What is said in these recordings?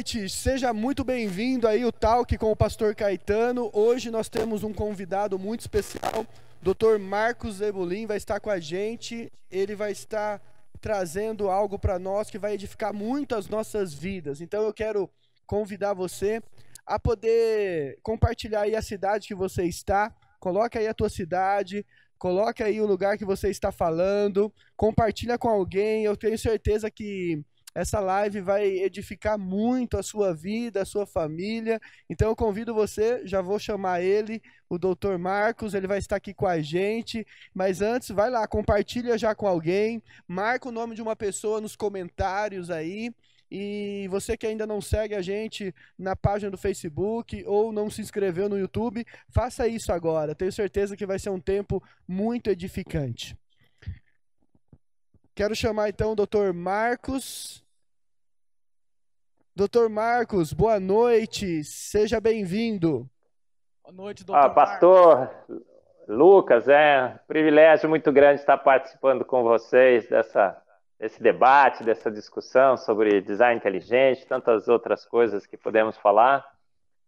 Noite, seja muito bem-vindo aí o Talk com o Pastor Caetano. Hoje nós temos um convidado muito especial, Dr. Marcos Zebulin vai estar com a gente. Ele vai estar trazendo algo para nós que vai edificar muito as nossas vidas. Então eu quero convidar você a poder compartilhar aí a cidade que você está. Coloca aí a tua cidade, coloca aí o lugar que você está falando, compartilha com alguém. Eu tenho certeza que essa live vai edificar muito a sua vida, a sua família. Então eu convido você, já vou chamar ele, o Dr. Marcos, ele vai estar aqui com a gente. Mas antes, vai lá, compartilha já com alguém, marca o nome de uma pessoa nos comentários aí. E você que ainda não segue a gente na página do Facebook ou não se inscreveu no YouTube, faça isso agora. Tenho certeza que vai ser um tempo muito edificante. Quero chamar então o Dr. Marcos. Dr. Marcos, boa noite, seja bem-vindo. Boa noite, doutor. Ah, pastor Marcos. Lucas, é um privilégio muito grande estar participando com vocês dessa, desse debate, dessa discussão sobre design inteligente, tantas outras coisas que podemos falar.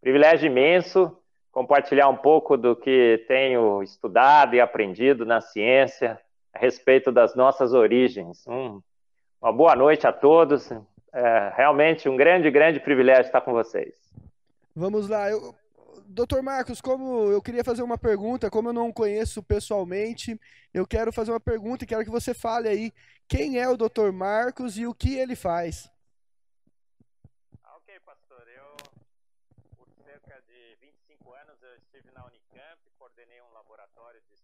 Privilégio imenso compartilhar um pouco do que tenho estudado e aprendido na ciência, a respeito das nossas origens. Um, uma boa noite a todos. É realmente um grande, grande privilégio estar com vocês. Vamos lá. Eu, Doutor Marcos, como eu queria fazer uma pergunta, como eu não conheço pessoalmente, eu quero fazer uma pergunta e quero que você fale aí quem é o Doutor Marcos e o que ele faz. Ah, ok, pastor. Eu, por cerca de 25 anos, eu estive na Unicamp, coordenei um laboratório de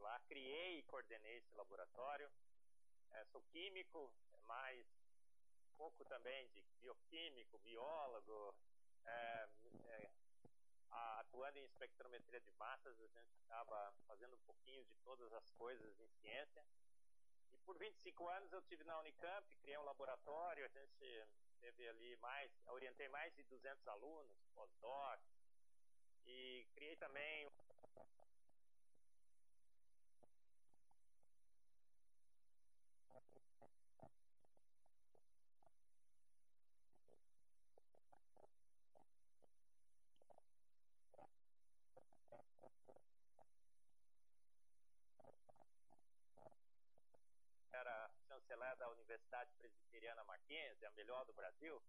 lá, criei e coordenei esse laboratório. É, sou químico, é mais pouco também de bioquímico, biólogo. É, é, atuando em espectrometria de massas, a gente acaba fazendo um pouquinho de todas as coisas em ciência. E por 25 anos eu tive na Unicamp, criei um laboratório, a gente teve ali mais, orientei mais de 200 alunos, pós-docs, e criei também era chanceler da Universidade Presbiteriana Mackenzie, a melhor do Brasil,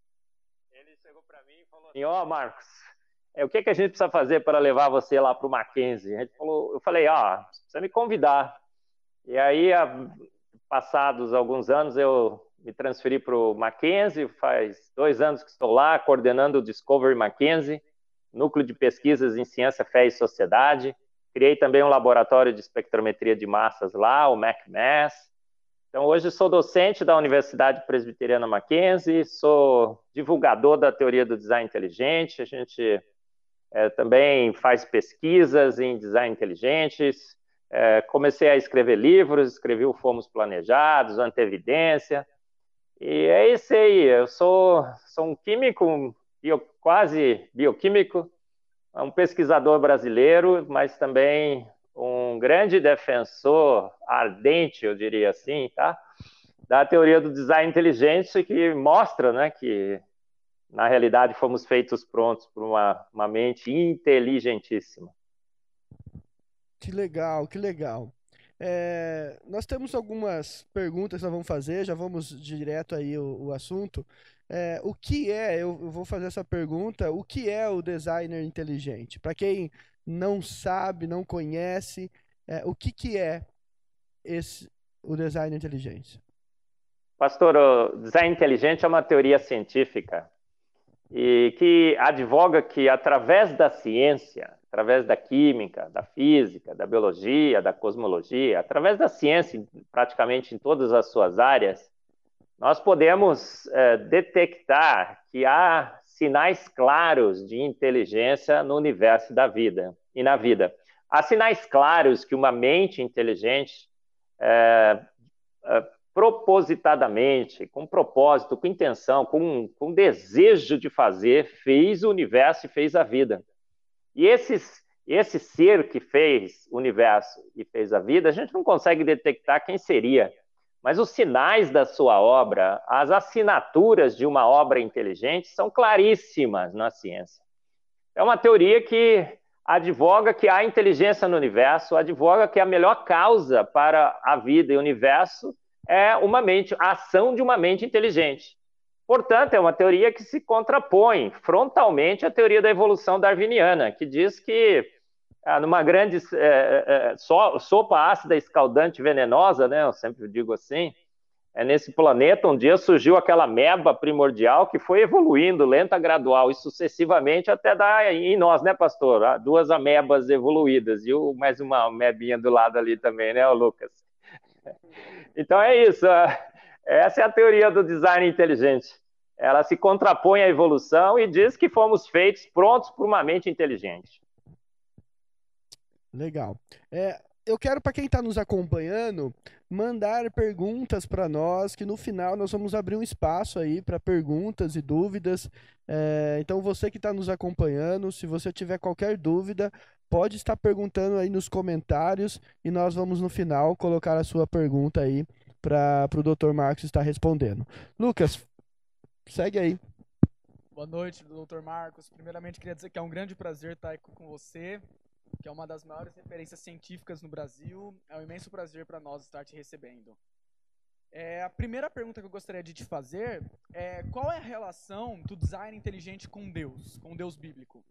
ele chegou para mim e falou assim: Ó, oh, Marcos, é, o que, que a gente precisa fazer para levar você lá para o Mackenzie? Falou, eu falei: Ó, oh, precisa me convidar. E aí, passados alguns anos, eu me transferi para o Mackenzie, faz dois anos que estou lá, coordenando o Discovery Mackenzie, núcleo de pesquisas em ciência, fé e sociedade. Criei também um laboratório de espectrometria de massas lá, o MacMass. Então, hoje sou docente da Universidade Presbiteriana Mackenzie, sou divulgador da teoria do design inteligente, a gente é, também faz pesquisas em design inteligentes, é, comecei a escrever livros, escrevi o Fomos Planejados, Antevidência, e é isso aí, eu sou, sou um químico, bio, quase bioquímico, um pesquisador brasileiro, mas também um grande defensor ardente, eu diria assim, tá? Da teoria do design inteligente que mostra, né, que na realidade fomos feitos prontos por uma, uma mente inteligentíssima. Que legal, que legal. É, nós temos algumas perguntas que nós vamos fazer, já vamos direto aí o, o assunto. É, o que é, eu, eu, vou fazer essa pergunta, o que é o designer inteligente? Para quem não sabe, não conhece, é, o que, que é esse, o design inteligente? Pastor, o design inteligente é uma teoria científica e que advoga que através da ciência, através da química, da física, da biologia, da cosmologia, através da ciência, praticamente em todas as suas áreas, nós podemos é, detectar que há sinais claros de inteligência no universo da vida e na vida. Há sinais claros que uma mente inteligente, é, é, propositadamente, com propósito, com intenção, com, com desejo de fazer, fez o universo e fez a vida. E esses, esse ser que fez o universo e fez a vida, a gente não consegue detectar quem seria, mas os sinais da sua obra, as assinaturas de uma obra inteligente são claríssimas na ciência. É uma teoria que advoga que há inteligência no universo, advoga que a melhor causa para a vida e o universo é uma mente, a ação de uma mente inteligente. Portanto, é uma teoria que se contrapõe frontalmente à teoria da evolução darwiniana, que diz que ah, numa grande é, é, sopa ácida escaldante venenosa, né, eu sempre digo assim, é nesse planeta um dia surgiu aquela meba primordial que foi evoluindo lenta, gradual e sucessivamente até dar em nós, né, pastor? Ah, duas amebas evoluídas e o, mais uma amebinha do lado ali também, né, Lucas? Então é isso. Ah, essa é a teoria do design inteligente. Ela se contrapõe à evolução e diz que fomos feitos prontos para uma mente inteligente. Legal. É, eu quero, para quem está nos acompanhando, mandar perguntas para nós, que no final nós vamos abrir um espaço aí para perguntas e dúvidas. É, então, você que está nos acompanhando, se você tiver qualquer dúvida, pode estar perguntando aí nos comentários e nós vamos no final colocar a sua pergunta aí para o Dr. Marcos estar respondendo. Lucas, segue aí. Boa noite, Dr. Marcos. Primeiramente, queria dizer que é um grande prazer estar aqui com você que é uma das maiores referências científicas no Brasil. É um imenso prazer para nós estar te recebendo. É, a primeira pergunta que eu gostaria de te fazer é qual é a relação do design inteligente com Deus, com Deus bíblico?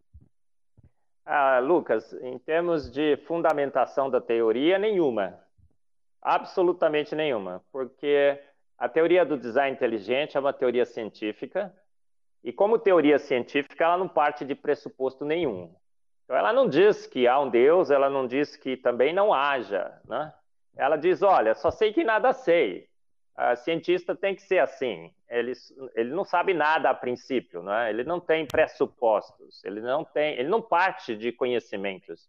Ah, Lucas, em termos de fundamentação da teoria, nenhuma. Absolutamente nenhuma. Porque a teoria do design inteligente é uma teoria científica, e como teoria científica, ela não parte de pressuposto nenhum. Então, ela não diz que há um Deus, ela não diz que também não haja, né? Ela diz, olha, só sei que nada sei. A cientista tem que ser assim. Ele, ele não sabe nada a princípio, né? Ele não tem pressupostos. Ele não tem, ele não parte de conhecimentos.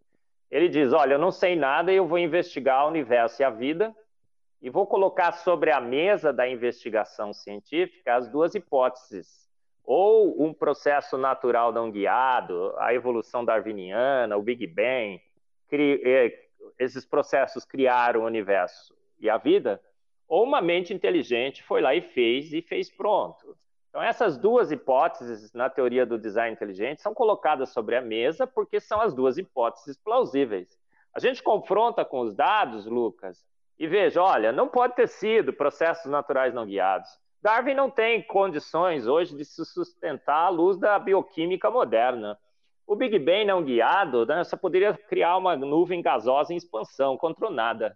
Ele diz, olha, eu não sei nada e eu vou investigar o universo e a vida e vou colocar sobre a mesa da investigação científica as duas hipóteses ou um processo natural não guiado, a evolução darwiniana, o Big Bang, é, esses processos criaram o universo e a vida, ou uma mente inteligente foi lá e fez e fez pronto. Então essas duas hipóteses na teoria do design inteligente são colocadas sobre a mesa porque são as duas hipóteses plausíveis. A gente confronta com os dados, Lucas, e veja, olha, não pode ter sido processos naturais não guiados. Darwin não tem condições hoje de se sustentar à luz da bioquímica moderna. O Big Bang não guiado, né, só poderia criar uma nuvem gasosa em expansão contra o nada.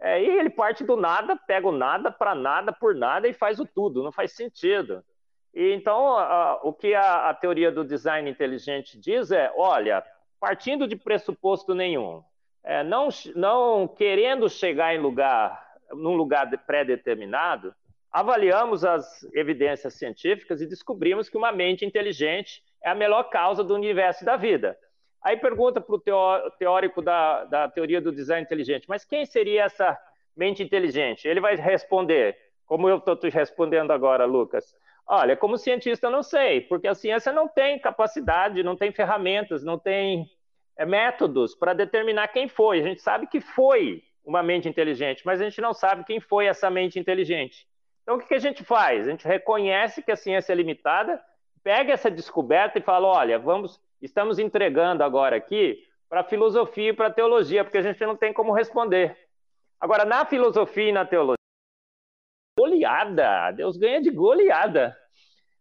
É, e ele parte do nada, pega o nada para nada por nada e faz o tudo, não faz sentido. E então, a, o que a, a teoria do design inteligente diz é: olha, partindo de pressuposto nenhum, é, não, não querendo chegar em lugar, num lugar pré-determinado, avaliamos as evidências científicas e descobrimos que uma mente inteligente é a melhor causa do universo da vida. Aí pergunta para o teórico da, da teoria do design inteligente, mas quem seria essa mente inteligente? Ele vai responder, como eu estou te respondendo agora, Lucas. Olha, como cientista não sei, porque a ciência não tem capacidade, não tem ferramentas, não tem é, métodos para determinar quem foi. A gente sabe que foi uma mente inteligente, mas a gente não sabe quem foi essa mente inteligente. Então, o que, a gente faz? A gente reconhece que a ciência é limitada, pega essa descoberta e fala: olha, vamos, estamos entregando agora aqui para a filosofia e para a teologia, porque a gente não tem como responder. Agora, na filosofia e na teologia, goleada, Deus ganha de goleada.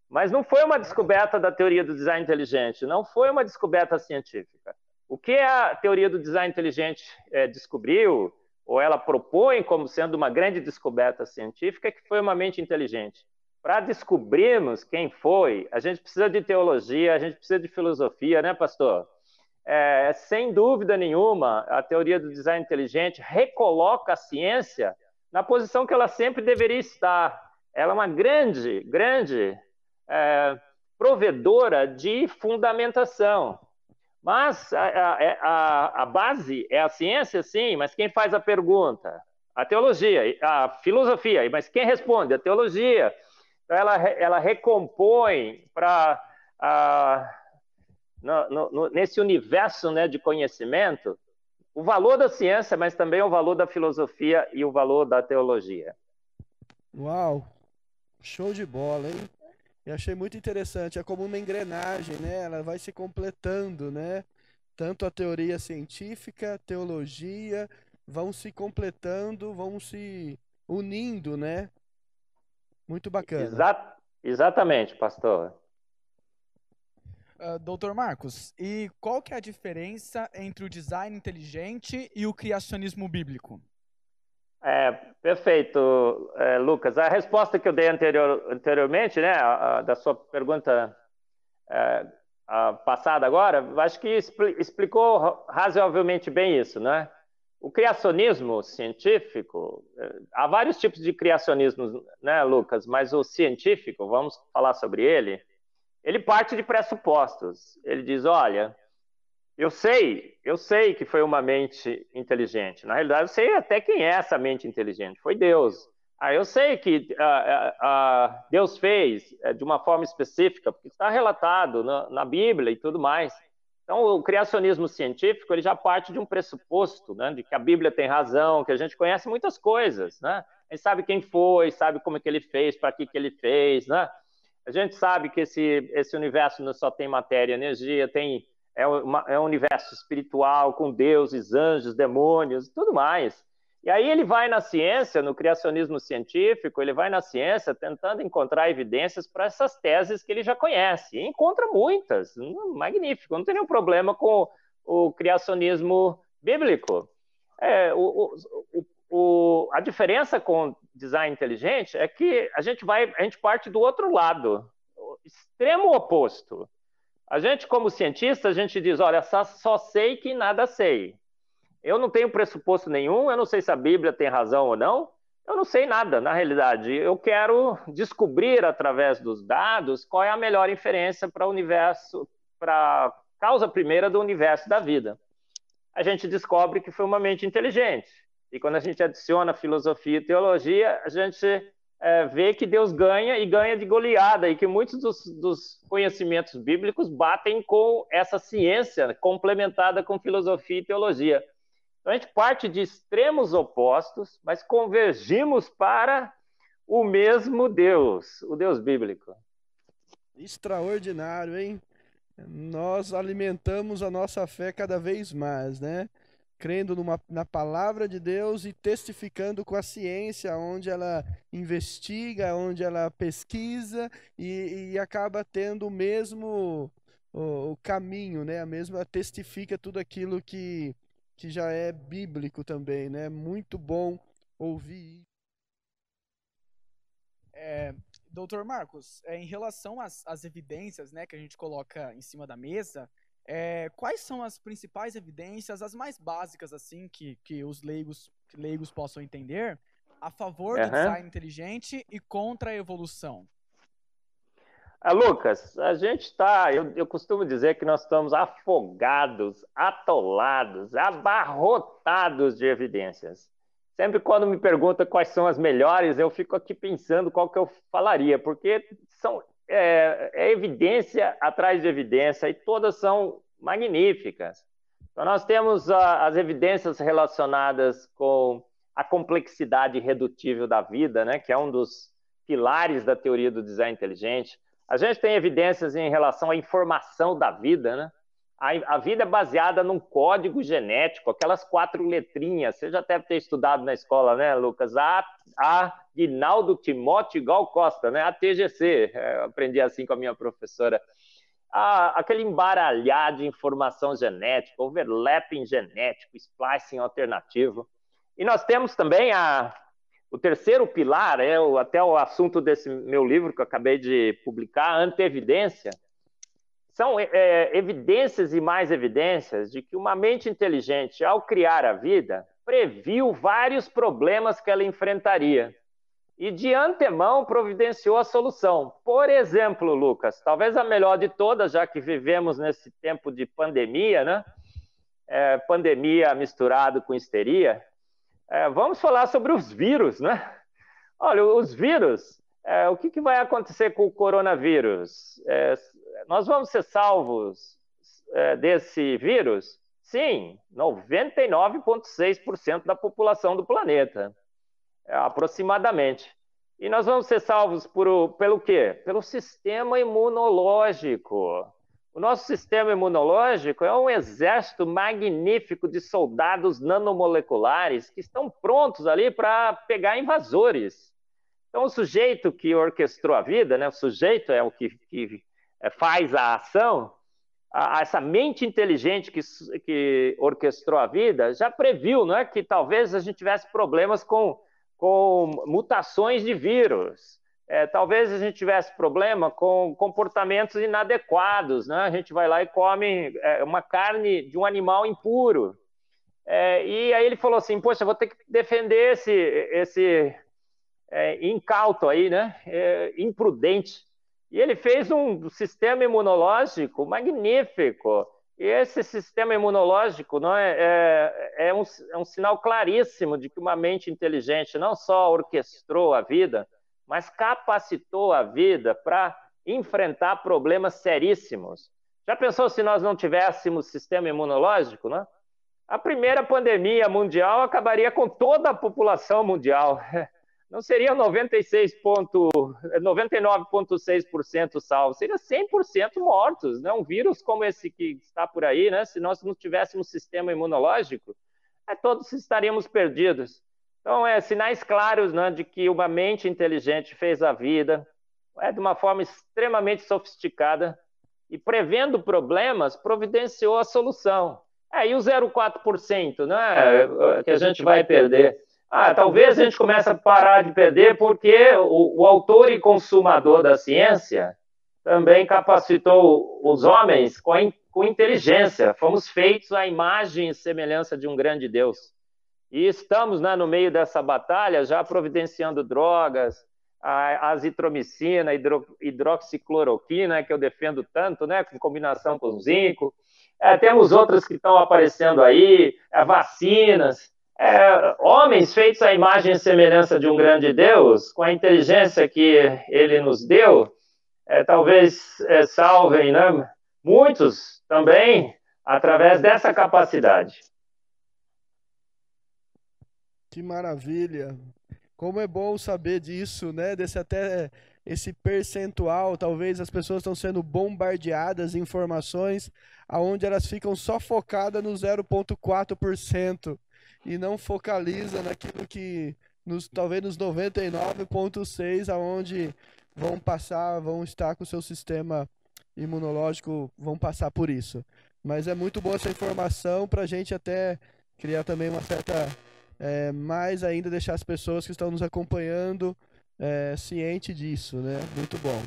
Mas não foi uma descoberta da teoria do design inteligente, não foi uma descoberta científica. O que a teoria do design inteligente é, descobriu ou ela propõe como sendo uma grande descoberta científica que foi uma mente inteligente. Para descobrirmos quem foi, a gente precisa de teologia, a gente precisa de filosofia, né, pastor? É, sem dúvida nenhuma, a teoria do design inteligente recoloca a ciência na posição que ela sempre deveria estar. Ela é uma grande, grande é, provedora de fundamentação. Mas a, é, a, a, base é a ciência, sim, mas quem faz a pergunta? A teologia, a filosofia, mas quem responde? A teologia. Então, ela, ela recompõe para. nesse universo né, de conhecimento, o valor da ciência, mas também o valor da filosofia e o valor da teologia. Uau! Show de bola, hein? Eu achei muito interessante. É como uma engrenagem, né? Ela vai se completando, né? Tanto a teoria científica, teologia, vão se completando, vão se unindo, né? Muito bacana. Exa exatamente, pastor. Uh, Doutor Marcos, e qual que é a diferença entre o design inteligente e o criacionismo bíblico? É, perfeito, é, Lucas. A resposta que eu dei anterior, anteriormente, né, a, a, da sua pergunta é, passada agora, acho que explicou razoavelmente bem isso, né? O criacionismo científico, é, há vários tipos de criacionismo, né, Lucas? Mas o científico, vamos falar sobre ele, ele parte de pressupostos. Ele diz, olha, eu sei, eu sei que foi uma mente inteligente. Na realidade, eu sei até quem é essa mente inteligente. Foi Deus. Ah, eu sei que ah, ah, Deus fez eh, de uma forma específica, porque está relatado na, na, Bíblia e tudo mais. Então, o criacionismo científico ele já parte de um pressuposto, né, de que a Bíblia tem razão, que a gente conhece muitas coisas, né? A gente sabe quem foi, sabe como é que ele fez, para que que ele fez, né? A gente sabe que esse esse universo não só tem matéria energia, tem é, uma, é um universo espiritual com deuses, anjos, demônios, tudo mais. E aí ele vai na ciência, no criacionismo científico, ele vai na ciência tentando encontrar evidências para essas teses que ele já conhece. E encontra muitas, hum, magnífico, não tem nenhum problema com o criacionismo bíblico. É, o, o, o, a diferença com design inteligente é que a gente vai, a gente parte do outro lado, extremo oposto. A gente, como cientista, a gente diz: olha, só, só sei que nada sei. Eu não tenho pressuposto nenhum, eu não sei se a Bíblia tem razão ou não, eu não sei nada, na realidade. Eu quero descobrir através dos dados qual é a melhor inferência para o universo, para a causa primeira do universo da vida. A gente descobre que foi uma mente inteligente. E quando a gente adiciona filosofia e teologia, a gente é, vê que Deus ganha e ganha de goleada, e que muitos dos, dos, conhecimentos bíblicos batem com essa ciência complementada com filosofia e teologia. Então a gente parte de extremos opostos, mas convergimos para o mesmo Deus, o Deus bíblico. Extraordinário, hein? Nós alimentamos a nossa fé cada vez mais, né? Crendo numa, na palavra de Deus e testificando com a ciência, onde ela investiga, onde ela pesquisa e, e acaba tendo o mesmo o, o, caminho, né? A mesma testifica tudo aquilo que, que já é bíblico também, né? Muito bom ouvir. É, doutor Marcos, é, em relação às, às evidências, né, que a gente coloca em cima da mesa, é, quais são as principais evidências, as mais básicas, assim, que, que os leigos, leigos possam entender, a favor uhum. do design inteligente e contra a evolução? Ah, Lucas, a gente está, eu, eu costumo dizer que nós estamos afogados, atolados, abarrotados de evidências. Sempre quando me pergunta quais são as melhores, eu fico aqui pensando qual que eu falaria, porque são é, é evidência atrás de evidência e todas são magníficas. Então, nós temos a, as evidências relacionadas com a complexidade irredutível da vida, né, que é um dos pilares da teoria do design inteligente. A gente tem evidências em relação à informação da vida, né? A, a, vida é baseada num código genético, aquelas quatro letrinhas. Você já deve ter estudado na escola, né, Lucas? A, a Guinaldo Timóteo Gal Costa, né? A TGC. É, eu aprendi assim com a minha professora. Aquele embaralhar de informação genética, overlapping genético, splicing alternativo. E nós temos também a, o terceiro pilar, é o, até o assunto desse meu livro que eu acabei de publicar, a anteevidência são é, evidências e mais evidências de que uma mente inteligente, ao criar a vida, previu vários problemas que ela enfrentaria e de antemão providenciou a solução. Por exemplo, Lucas, talvez a melhor de todas, já que vivemos nesse tempo de pandemia, né? É, pandemia misturado com histeria, é, vamos falar sobre os vírus, né? Olha, os vírus, é, o que, que, vai acontecer com o coronavírus? Nós vamos ser salvos é, desse vírus? Sim, 99,6% da população do planeta, aproximadamente. E nós vamos ser salvos por, pelo quê? Pelo sistema imunológico. O nosso sistema imunológico é um exército magnífico de soldados nanomoleculares que estão prontos ali para pegar invasores. Então, o sujeito que orquestrou a vida, né, o sujeito é o que, que faz a ação, essa mente inteligente que, que orquestrou a vida já previu né, que talvez a gente tivesse problemas com, com mutações de vírus. É, talvez a gente tivesse problema com comportamentos inadequados, né? A gente vai lá e come é, uma carne de um animal impuro. É, e aí ele falou assim, poxa, vou ter que defender esse, esse é, incauto aí, né? É, imprudente. E ele fez um sistema imunológico magnífico. E esse sistema imunológico não é, é, é, um, é um sinal claríssimo de que uma mente inteligente não só orquestrou a vida, mas capacitou a vida para enfrentar problemas seríssimos. Já pensou se nós não tivéssemos sistema imunológico, né? A primeira pandemia mundial acabaria com toda a população mundial. Não seria 99,6% salvos, seria 100% mortos. Né? Um vírus como esse que está por aí, né? se nós não tivéssemos sistema imunológico, é, todos estaríamos perdidos. Então, é sinais claros né, de que uma mente inteligente fez a vida é, de uma forma extremamente sofisticada e, prevendo problemas, providenciou a solução. É, e o 0,4% né, que a gente vai perder? Ah, talvez a gente comece a parar de perder porque o, o autor e consumador da ciência também capacitou os homens com, a, com inteligência. Fomos feitos à imagem e semelhança de um grande Deus. E estamos né, no meio dessa batalha já providenciando drogas, a azitromicina, hidro, hidroxicloroquina, que eu defendo tanto, né, com combinação com zinco. É, temos outras que estão aparecendo aí, é, vacinas. É, homens feitos à imagem e semelhança de um grande Deus, com a inteligência que ele nos deu, é, talvez é, salvem né, muitos também através dessa capacidade. Que maravilha. Como é bom saber disso, né? Desse até esse percentual, talvez as pessoas estão sendo bombardeadas de informações aonde elas ficam só focadas no 0.4% e não focaliza naquilo que nos talvez nos 99.6 aonde vão passar, vão estar com o seu sistema imunológico, vão passar por isso. Mas é muito boa essa informação para a gente até criar também uma certa é, mais ainda deixar as pessoas que estão nos acompanhando é, ciente disso, né? Muito bom.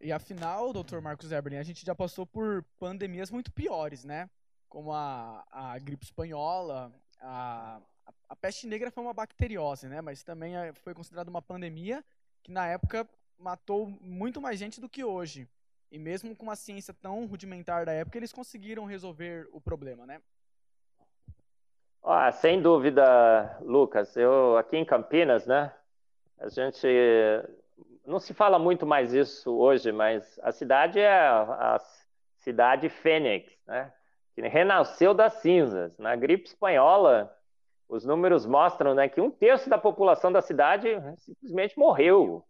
E afinal, doutor Marcos Eberlin, a gente já passou por pandemias muito piores, né? Como a, a gripe espanhola, a, a peste negra foi uma bacteriose, né? Mas também é, foi considerada uma pandemia que na época matou muito mais gente do que hoje. E mesmo com uma ciência tão rudimentar da época, eles conseguiram resolver o problema, né? Ah, sem dúvida, Lucas. Eu aqui em Campinas, né? A gente não se fala muito mais isso hoje, mas a cidade é a cidade Fênix, né? Que renasceu das cinzas. Na gripe espanhola, os números mostram, né, que um terço da população da cidade simplesmente morreu.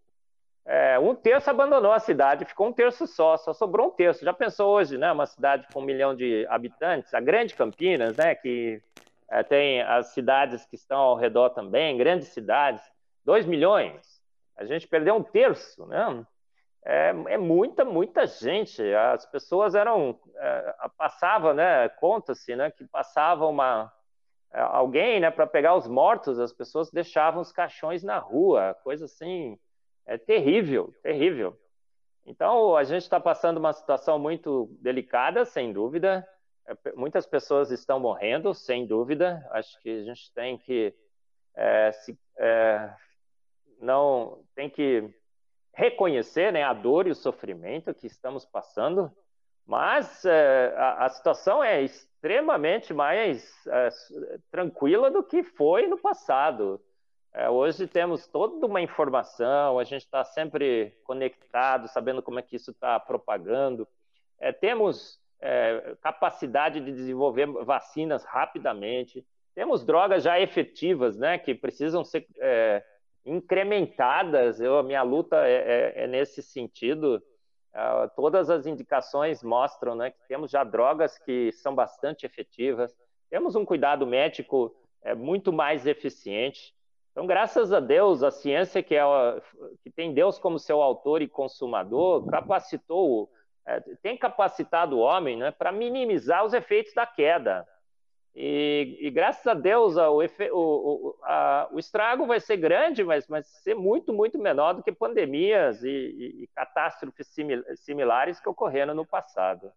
É, um terço abandonou a cidade, ficou um terço só, só sobrou um terço. Já pensou hoje, né? Uma cidade com um milhão de habitantes, a grande Campinas, né? Que é, tem as cidades que estão ao redor também, grandes cidades, 2 milhões. A gente perdeu um terço, né? É, é muita, muita gente. As pessoas eram. É, passava, né? Conta-se, né? Que passava uma. É, alguém, né? Para pegar os mortos, as pessoas deixavam os caixões na rua, coisa assim. É terrível, terrível. Então, a gente está passando uma situação muito delicada, sem dúvida. É, muitas pessoas estão morrendo, sem dúvida. Acho que a gente tem que é, se, é, não tem que reconhecer né, a dor e o sofrimento que estamos passando, mas é, a, a, situação é extremamente mais é, tranquila do que foi no passado. É, hoje temos toda uma informação, a gente está sempre conectado, sabendo como é que isso está propagando. temos é, capacidade de desenvolver vacinas rapidamente. Temos drogas já efetivas, né, que precisam ser é, incrementadas. Eu, a minha luta é, é, é nesse sentido. Uh, todas as indicações mostram né, que temos já drogas que são bastante efetivas, temos um cuidado médico é, muito mais eficiente. Então, graças a Deus, a ciência que, é, que tem Deus como seu autor e consumador capacitou, é, tem capacitado o homem né, para minimizar os efeitos da queda. E, e, graças a Deus o, o, a, o, estrago vai ser grande, mas vai ser muito, muito menor do que pandemias e, e, e catástrofes similares que ocorreram no passado.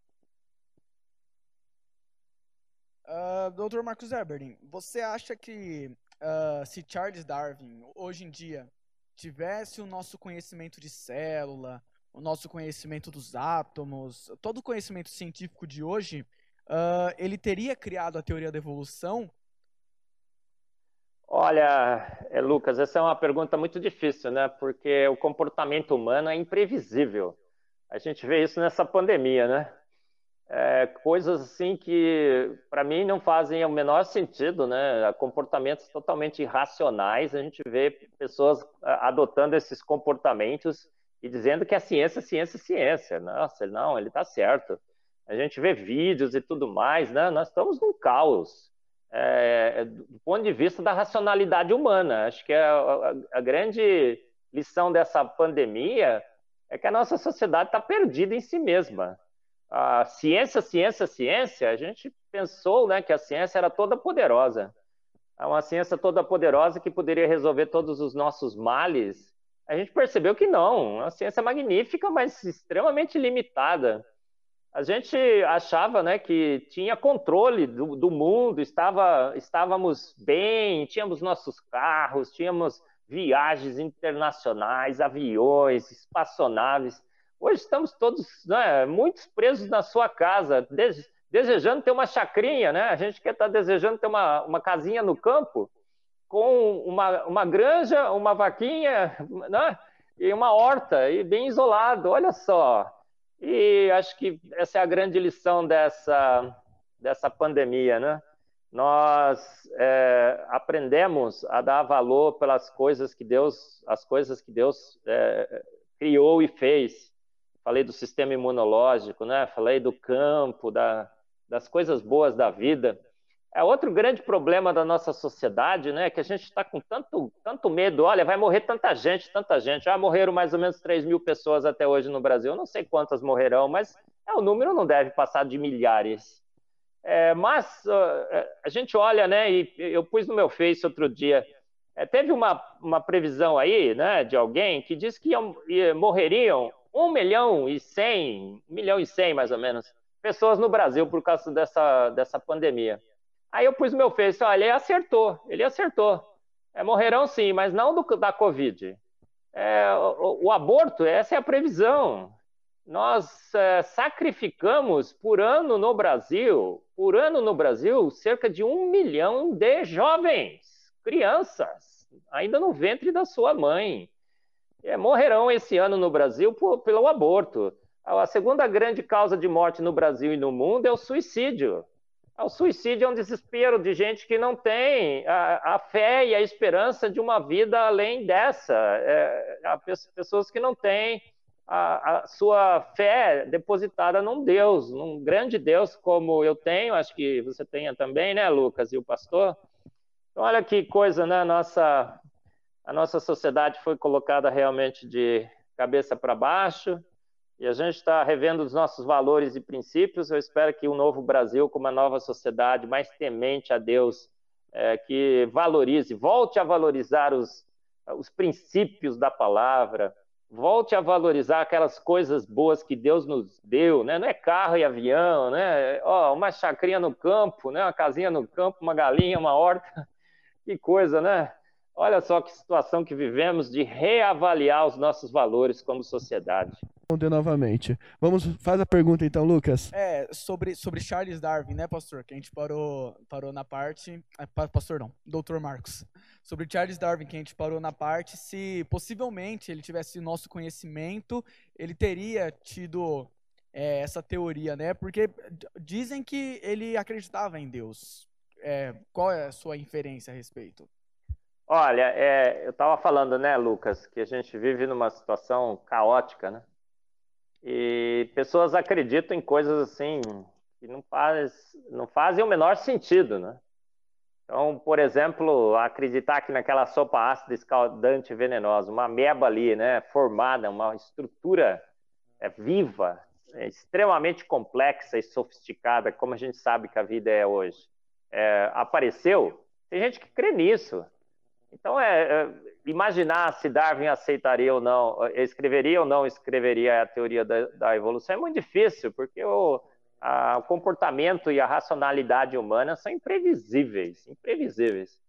Uh, Dr. Marcos Eberlin, você acha que uh, se Charles Darwin, hoje em dia, tivesse o nosso conhecimento de célula, o nosso conhecimento dos átomos, todo o conhecimento científico de hoje, uh, ele teria criado a teoria da evolução? Olha, é, Lucas, essa é uma pergunta muito difícil, né? Porque o comportamento humano é imprevisível. A gente vê isso nessa pandemia, né? É, coisas assim que para mim não fazem o menor sentido, né? Comportamentos totalmente irracionais. A gente vê pessoas adotando esses comportamentos e dizendo que a ciência, ciência, ciência. Nossa, não, ele está certo a gente vê vídeos e tudo mais, né? Nós estamos num caos. É, do ponto de vista da racionalidade humana. Acho que a, a, a grande lição dessa pandemia é que a nossa sociedade está perdida em si mesma. A ciência, ciência, ciência, a gente pensou né, que a ciência era toda poderosa. É uma ciência toda poderosa que poderia resolver todos os nossos males. A gente percebeu que não. A ciência é magnífica, mas extremamente limitada a gente achava né, que tinha controle do, do, mundo, estava, estávamos bem, tínhamos nossos carros, tínhamos viagens internacionais, aviões, espaçonaves. Hoje estamos todos né, muitos presos na sua casa, desejando ter uma chacrinha, né? A gente quer estar tá desejando ter uma, uma casinha no campo, com uma, uma granja, uma vaquinha, né? E uma horta, e bem isolado. Olha só, e acho que essa é a grande lição dessa, dessa pandemia, né? Nós é, aprendemos a dar valor pelas coisas que Deus, as coisas que Deus é, criou e fez. Falei do sistema imunológico, né? Falei do campo, da, das coisas boas da vida. É outro grande problema da nossa sociedade, né? Que a gente está com tanto, tanto medo. Olha, vai morrer tanta gente, tanta gente. Já morreram mais ou menos 3 mil pessoas até hoje no Brasil. Eu não sei quantas morrerão, mas é, o número não deve passar de milhares. É, mas uh, a gente olha, né? E eu pus no meu Face outro dia. É, teve uma, uma previsão aí, né, de alguém que disse que iam, morreriam 1 milhão e 100, 1 milhão e 100 mais ou menos, pessoas no Brasil por causa dessa, dessa pandemia. Aí eu pus meu Face, olha, ele acertou, ele acertou. É, morrerão sim, mas não do, da Covid. É, o, o, aborto, essa é a previsão. Nós é, sacrificamos por ano no Brasil, por ano no Brasil, cerca de um milhão de jovens, crianças, ainda no ventre da sua mãe. É, morrerão esse ano no Brasil por, pelo aborto. A segunda grande causa de morte no Brasil e no mundo é o suicídio. O suicídio é um desespero de gente que não tem a, a fé e a esperança de uma vida além dessa. É, pessoas que não têm a, a, sua fé depositada num Deus, num grande Deus como eu tenho, acho que você tenha também, né, Lucas, e o pastor? Então, olha que coisa, né? Nossa, a nossa sociedade foi colocada realmente de cabeça para baixo e a gente está revendo os nossos valores e princípios. Eu espero que o um novo Brasil, com uma nova sociedade mais temente a Deus, é, que valorize, volte a valorizar os, os princípios da palavra, volte a valorizar aquelas coisas boas que Deus nos deu, né? Não é carro e avião, né? Ó, uma chacrinha no campo, né? Uma casinha no campo, uma galinha, uma horta, que coisa, né? Olha só que situação que vivemos de reavaliar os nossos valores como sociedade. Responder novamente. Vamos, faz a pergunta então, Lucas. É, sobre, sobre Charles Darwin, né, pastor? Que a gente parou, parou na parte. É, pastor não, doutor Marcos. Sobre Charles Darwin, que a gente parou na parte, se possivelmente ele tivesse nosso conhecimento, ele teria tido é, essa teoria, né? Porque dizem que ele acreditava em Deus. É, qual é a sua inferência a respeito? Olha, é, eu estava falando, né, Lucas, que a gente vive numa situação caótica, né? E pessoas acreditam em coisas assim que não, faz, não fazem o menor sentido, né? Então, por exemplo, acreditar que naquela sopa ácida escaldante venenosa, uma ameba ali, né, formada, uma estrutura é, viva, é, extremamente complexa e sofisticada, como a gente sabe que a vida é hoje, é, apareceu, tem gente que crê nisso. Então, é, é, imaginar se Darwin aceitaria ou não, escreveria ou não escreveria a teoria da, da evolução é muito difícil, porque o, a, o comportamento e a racionalidade humana são imprevisíveis, imprevisíveis.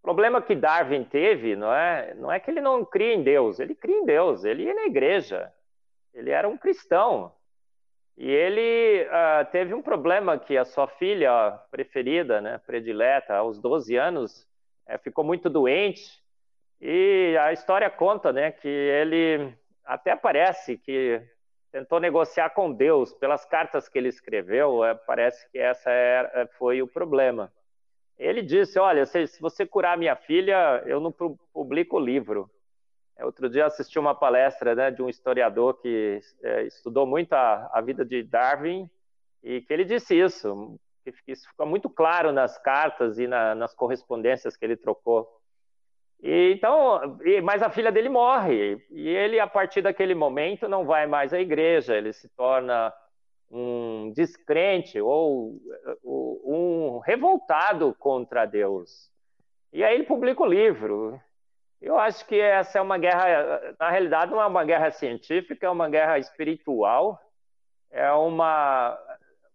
O problema que Darwin teve não é, não é que ele não cria em Deus, ele cria em Deus, ele ia na igreja, ele era um cristão. E ele uh, teve um problema que a sua filha preferida, né, predileta, aos 12 anos, é, ficou muito doente. E a história conta né, que ele até parece que tentou negociar com Deus pelas cartas que ele escreveu. É, parece que essa era, é, foi o problema. Ele disse: Olha, se, se você curar minha filha, eu não publico o livro. É, outro dia assisti uma palestra né, de um historiador que é, estudou muito a, a, vida de Darwin e que ele disse isso, que isso fica muito claro nas cartas e na, nas correspondências que ele trocou. E, então, mas a filha dele morre e ele a partir daquele momento não vai mais à igreja, ele se torna um descrente ou um revoltado contra Deus. E aí ele publica o livro. Eu acho que essa é uma guerra, na realidade, não é uma guerra científica, é uma guerra espiritual, é uma,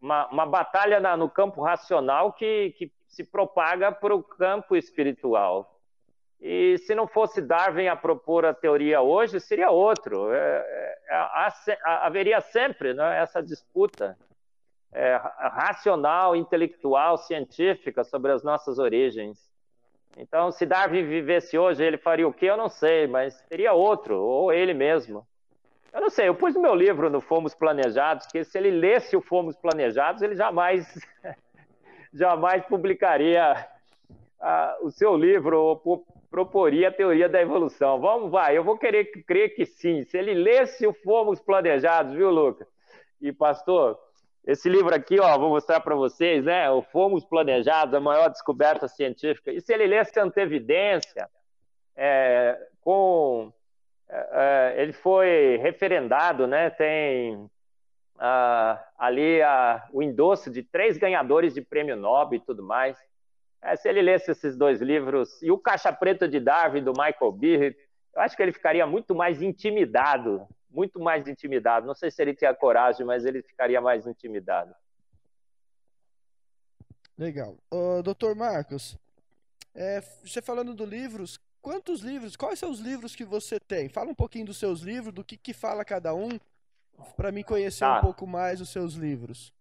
uma, uma batalha na, no campo racional que, que se propaga para o campo espiritual. E se não fosse Darwin a propor a teoria hoje, seria outro. É, é, é haveria sempre né, essa disputa é, racional, intelectual, científica sobre as nossas origens. Então, se Darwin vivesse hoje, ele faria o quê? Eu não sei, mas teria outro, ou ele mesmo. Eu não sei, eu pus no meu livro no Fomos Planejados que se ele lesse o Fomos Planejados, ele jamais, jamais publicaria uh, o seu livro ou proporia a teoria da evolução. Vamos, vai, eu vou querer crer que sim. Se ele lesse o Fomos Planejados, viu, Lucas? E, pastor, esse livro aqui, ó, vou mostrar para vocês, né? O Fomos Planejados, a maior descoberta científica. E se ele lesse Antevidência, é, com é, é, ele foi referendado, né? Tem ah, ali ah, o endosso de três ganhadores de prêmio Nobel e tudo mais. É, se ele lesse esses dois livros e o Caixa Preta de Darwin do Michael Behe, eu acho que ele ficaria muito mais intimidado, muito mais intimidado. Não sei se ele tinha coragem, mas ele ficaria mais intimidado. Legal. Uh, doutor Marcos, é, você falando do livros, quantos livros, quais são os livros que você tem? Fala um pouquinho dos seus livros, do que, que fala cada um, para mim conhecer tá. um pouco mais os seus livros.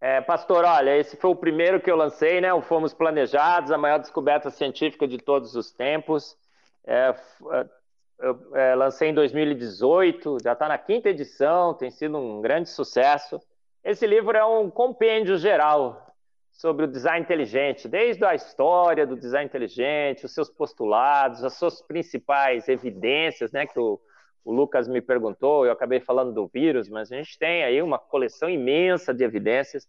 É, pastor, olha, esse foi o primeiro que eu lancei, né? O Fomos Planejados, a maior descoberta científica de todos os tempos. É, é eu é, lancei em 2018, já está na quinta edição, tem sido um grande sucesso. Esse livro é um compêndio geral sobre o design inteligente, desde a história do design inteligente, os seus postulados, as suas principais evidências, né? Que o, o Lucas me perguntou, eu acabei falando do vírus, mas a gente tem aí uma coleção imensa de evidências.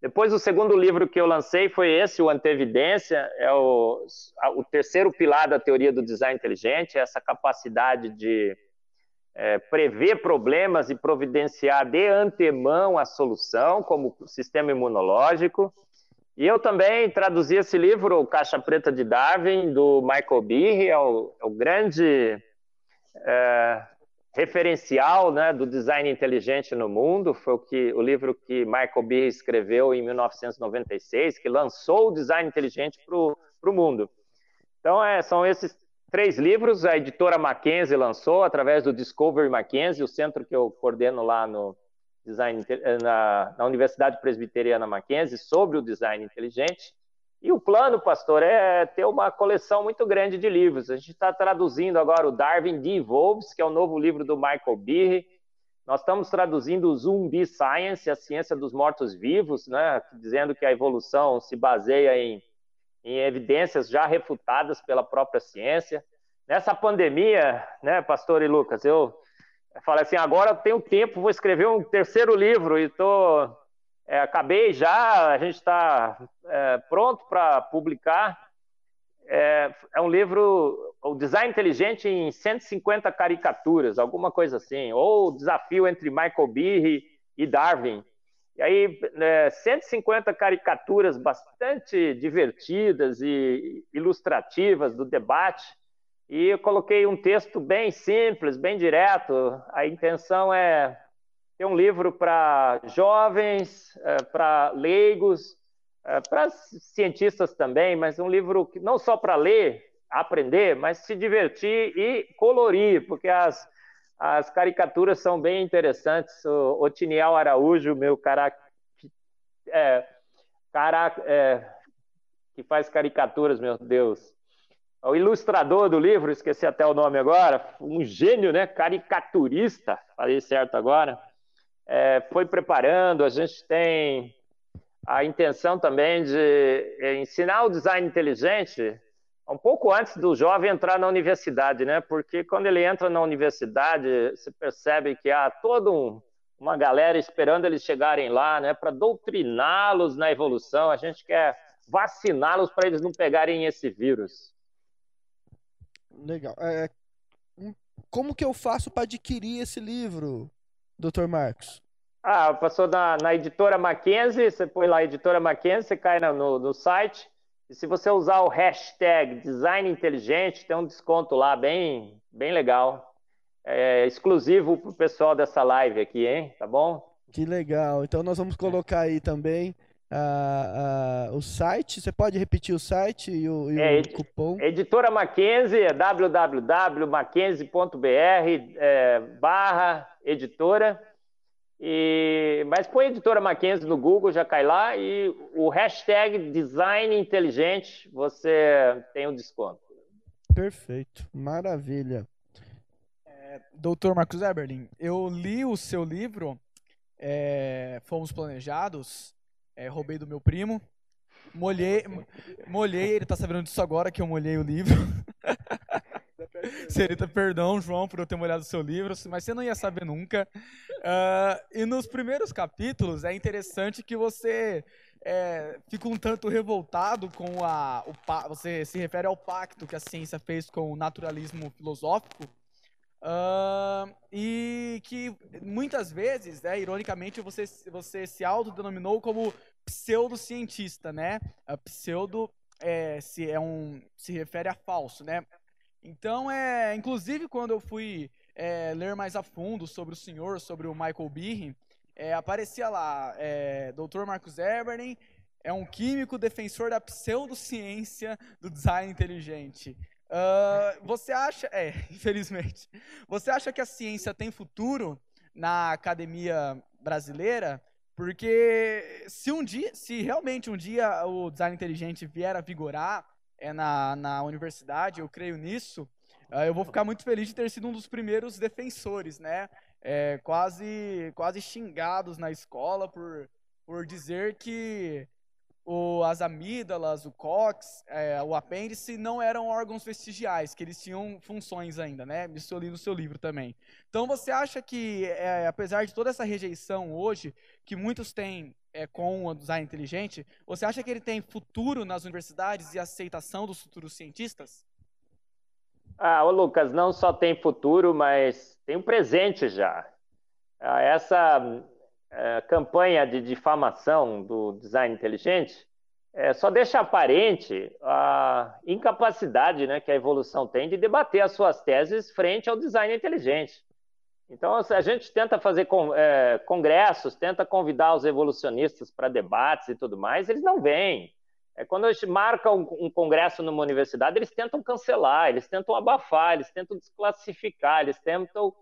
Depois, o segundo livro que eu lancei foi esse, o Antevidência, é o, o terceiro pilar da teoria do design inteligente, essa capacidade de é, prever problemas e providenciar de antemão a solução, como sistema imunológico. E eu também traduzi esse livro, O Caixa Preta de Darwin, do Michael Behe, é o, é o grande é, referencial né, do design inteligente no mundo, foi o, que, o livro que Michael Behe escreveu em 1996, que lançou o design inteligente para o mundo. Então, é, são esses três livros, a editora Mackenzie lançou, através do Discovery Mackenzie, o centro que eu coordeno lá no design, na, na Universidade Presbiteriana Mackenzie, sobre o design inteligente. E o plano, pastor, é ter uma coleção muito grande de livros. A gente está traduzindo agora o Darwin Devolves, que é o novo livro do Michael Behe. Nós estamos traduzindo o Zumbi Science, a ciência dos mortos-vivos, né? dizendo que a evolução se baseia em, em evidências já refutadas pela própria ciência. Nessa pandemia, né, Pastor e Lucas, eu falei assim, agora eu tenho tempo, vou escrever um terceiro livro e tô, é, acabei já, a gente está é, pronto para publicar. É, é, um livro, o Design Inteligente em 150 caricaturas, alguma coisa assim, ou o desafio entre Michael Behe e Darwin. E aí, né, 150 caricaturas bastante divertidas e ilustrativas do debate, e eu coloquei um texto bem simples, bem direto. A intenção é ter um livro para jovens, é, para leigos, é, para cientistas também, mas um livro que não só para ler, aprender, mas se divertir e colorir, porque as, as caricaturas são bem interessantes. O Otiniel Araújo, meu cara, é, cara é, que faz caricaturas, meu Deus. O ilustrador do livro, esqueci até o nome agora, um gênio, né? Caricaturista, falei certo agora. É, foi preparando, a gente tem a intenção também de ensinar o design inteligente um pouco antes do jovem entrar na universidade, né? Porque quando ele entra na universidade, você percebe que há toda um, uma galera esperando eles chegarem lá, né? Para doutriná-los na evolução. A gente quer vaciná-los para eles não pegarem esse vírus. Legal. É, como que eu faço para adquirir esse livro, Dr. Marcos? Ah, passou na, na editora Mackenzie, você põe lá editora Mackenzie, você cai no, no site, e se você usar o hashtag Design Inteligente, tem um desconto lá bem, bem legal. É exclusivo para o pessoal dessa live aqui, hein? Tá bom? Que legal. Então nós vamos colocar aí também uh, uh, o site. Você pode repetir o site e o, e é, o cupom? Editora Mackenzie, é www.mackenzie.br é, barra editora. E, mas põe editora Mackenzie no Google, já cai lá, e o hashtag Design Inteligente, você tem um desconto. Perfeito, maravilha. É, Doutor Marcos Eberlin, eu li o seu livro, é, Fomos Planejados, é, roubei do meu primo, molhei, molhei, ele tá sabendo disso agora que eu molhei o livro. Seria perdão, João, por eu ter molhado o seu livro, mas você não ia saber nunca. Uh, e nos primeiros capítulos é interessante que você é, fica um tanto revoltado com a. O, você se refere ao pacto que a ciência fez com o naturalismo filosófico. Uh, e que muitas vezes, né, ironicamente, você, você se autodenominou como pseudocientista, né? Pseudo é, se, é um, se refere a falso, né? Então, é, inclusive, quando eu fui é, ler mais a fundo sobre o senhor, sobre o Michael Behe, é, aparecia lá, é, Dr. Marcos Eberlin é um químico defensor da pseudociência do design inteligente. Uh, você acha, é, infelizmente, você acha que a ciência tem futuro na academia brasileira? Porque se um dia, se realmente um dia o design inteligente vier a vigorar, é na, na universidade, eu creio nisso, uh, eu vou ficar muito feliz de ter sido um dos primeiros defensores, né? É, quase, quase xingados na escola por, por dizer que o, as amígdalas, o cox, é, o apêndice não eram órgãos vestigiais, que eles tinham funções ainda, né? Isso eu li no seu livro também. Então você acha que, é, apesar de toda essa rejeição hoje, que muitos têm é, com o design inteligente, você acha que ele tem futuro nas universidades e aceitação dos futuros cientistas? Ah, o Lucas, não só tem futuro, mas tem um presente já. Ah, essa é, campanha de difamação do design inteligente é, só deixa aparente a incapacidade né, que a evolução tem de debater as suas teses frente ao design inteligente. Então, a gente tenta fazer é, congressos, tenta convidar os evolucionistas para debates e tudo mais, eles não vêm. É, quando a gente marca um, um, congresso numa universidade, eles tentam cancelar, eles tentam abafar, eles tentam desclassificar, eles tentam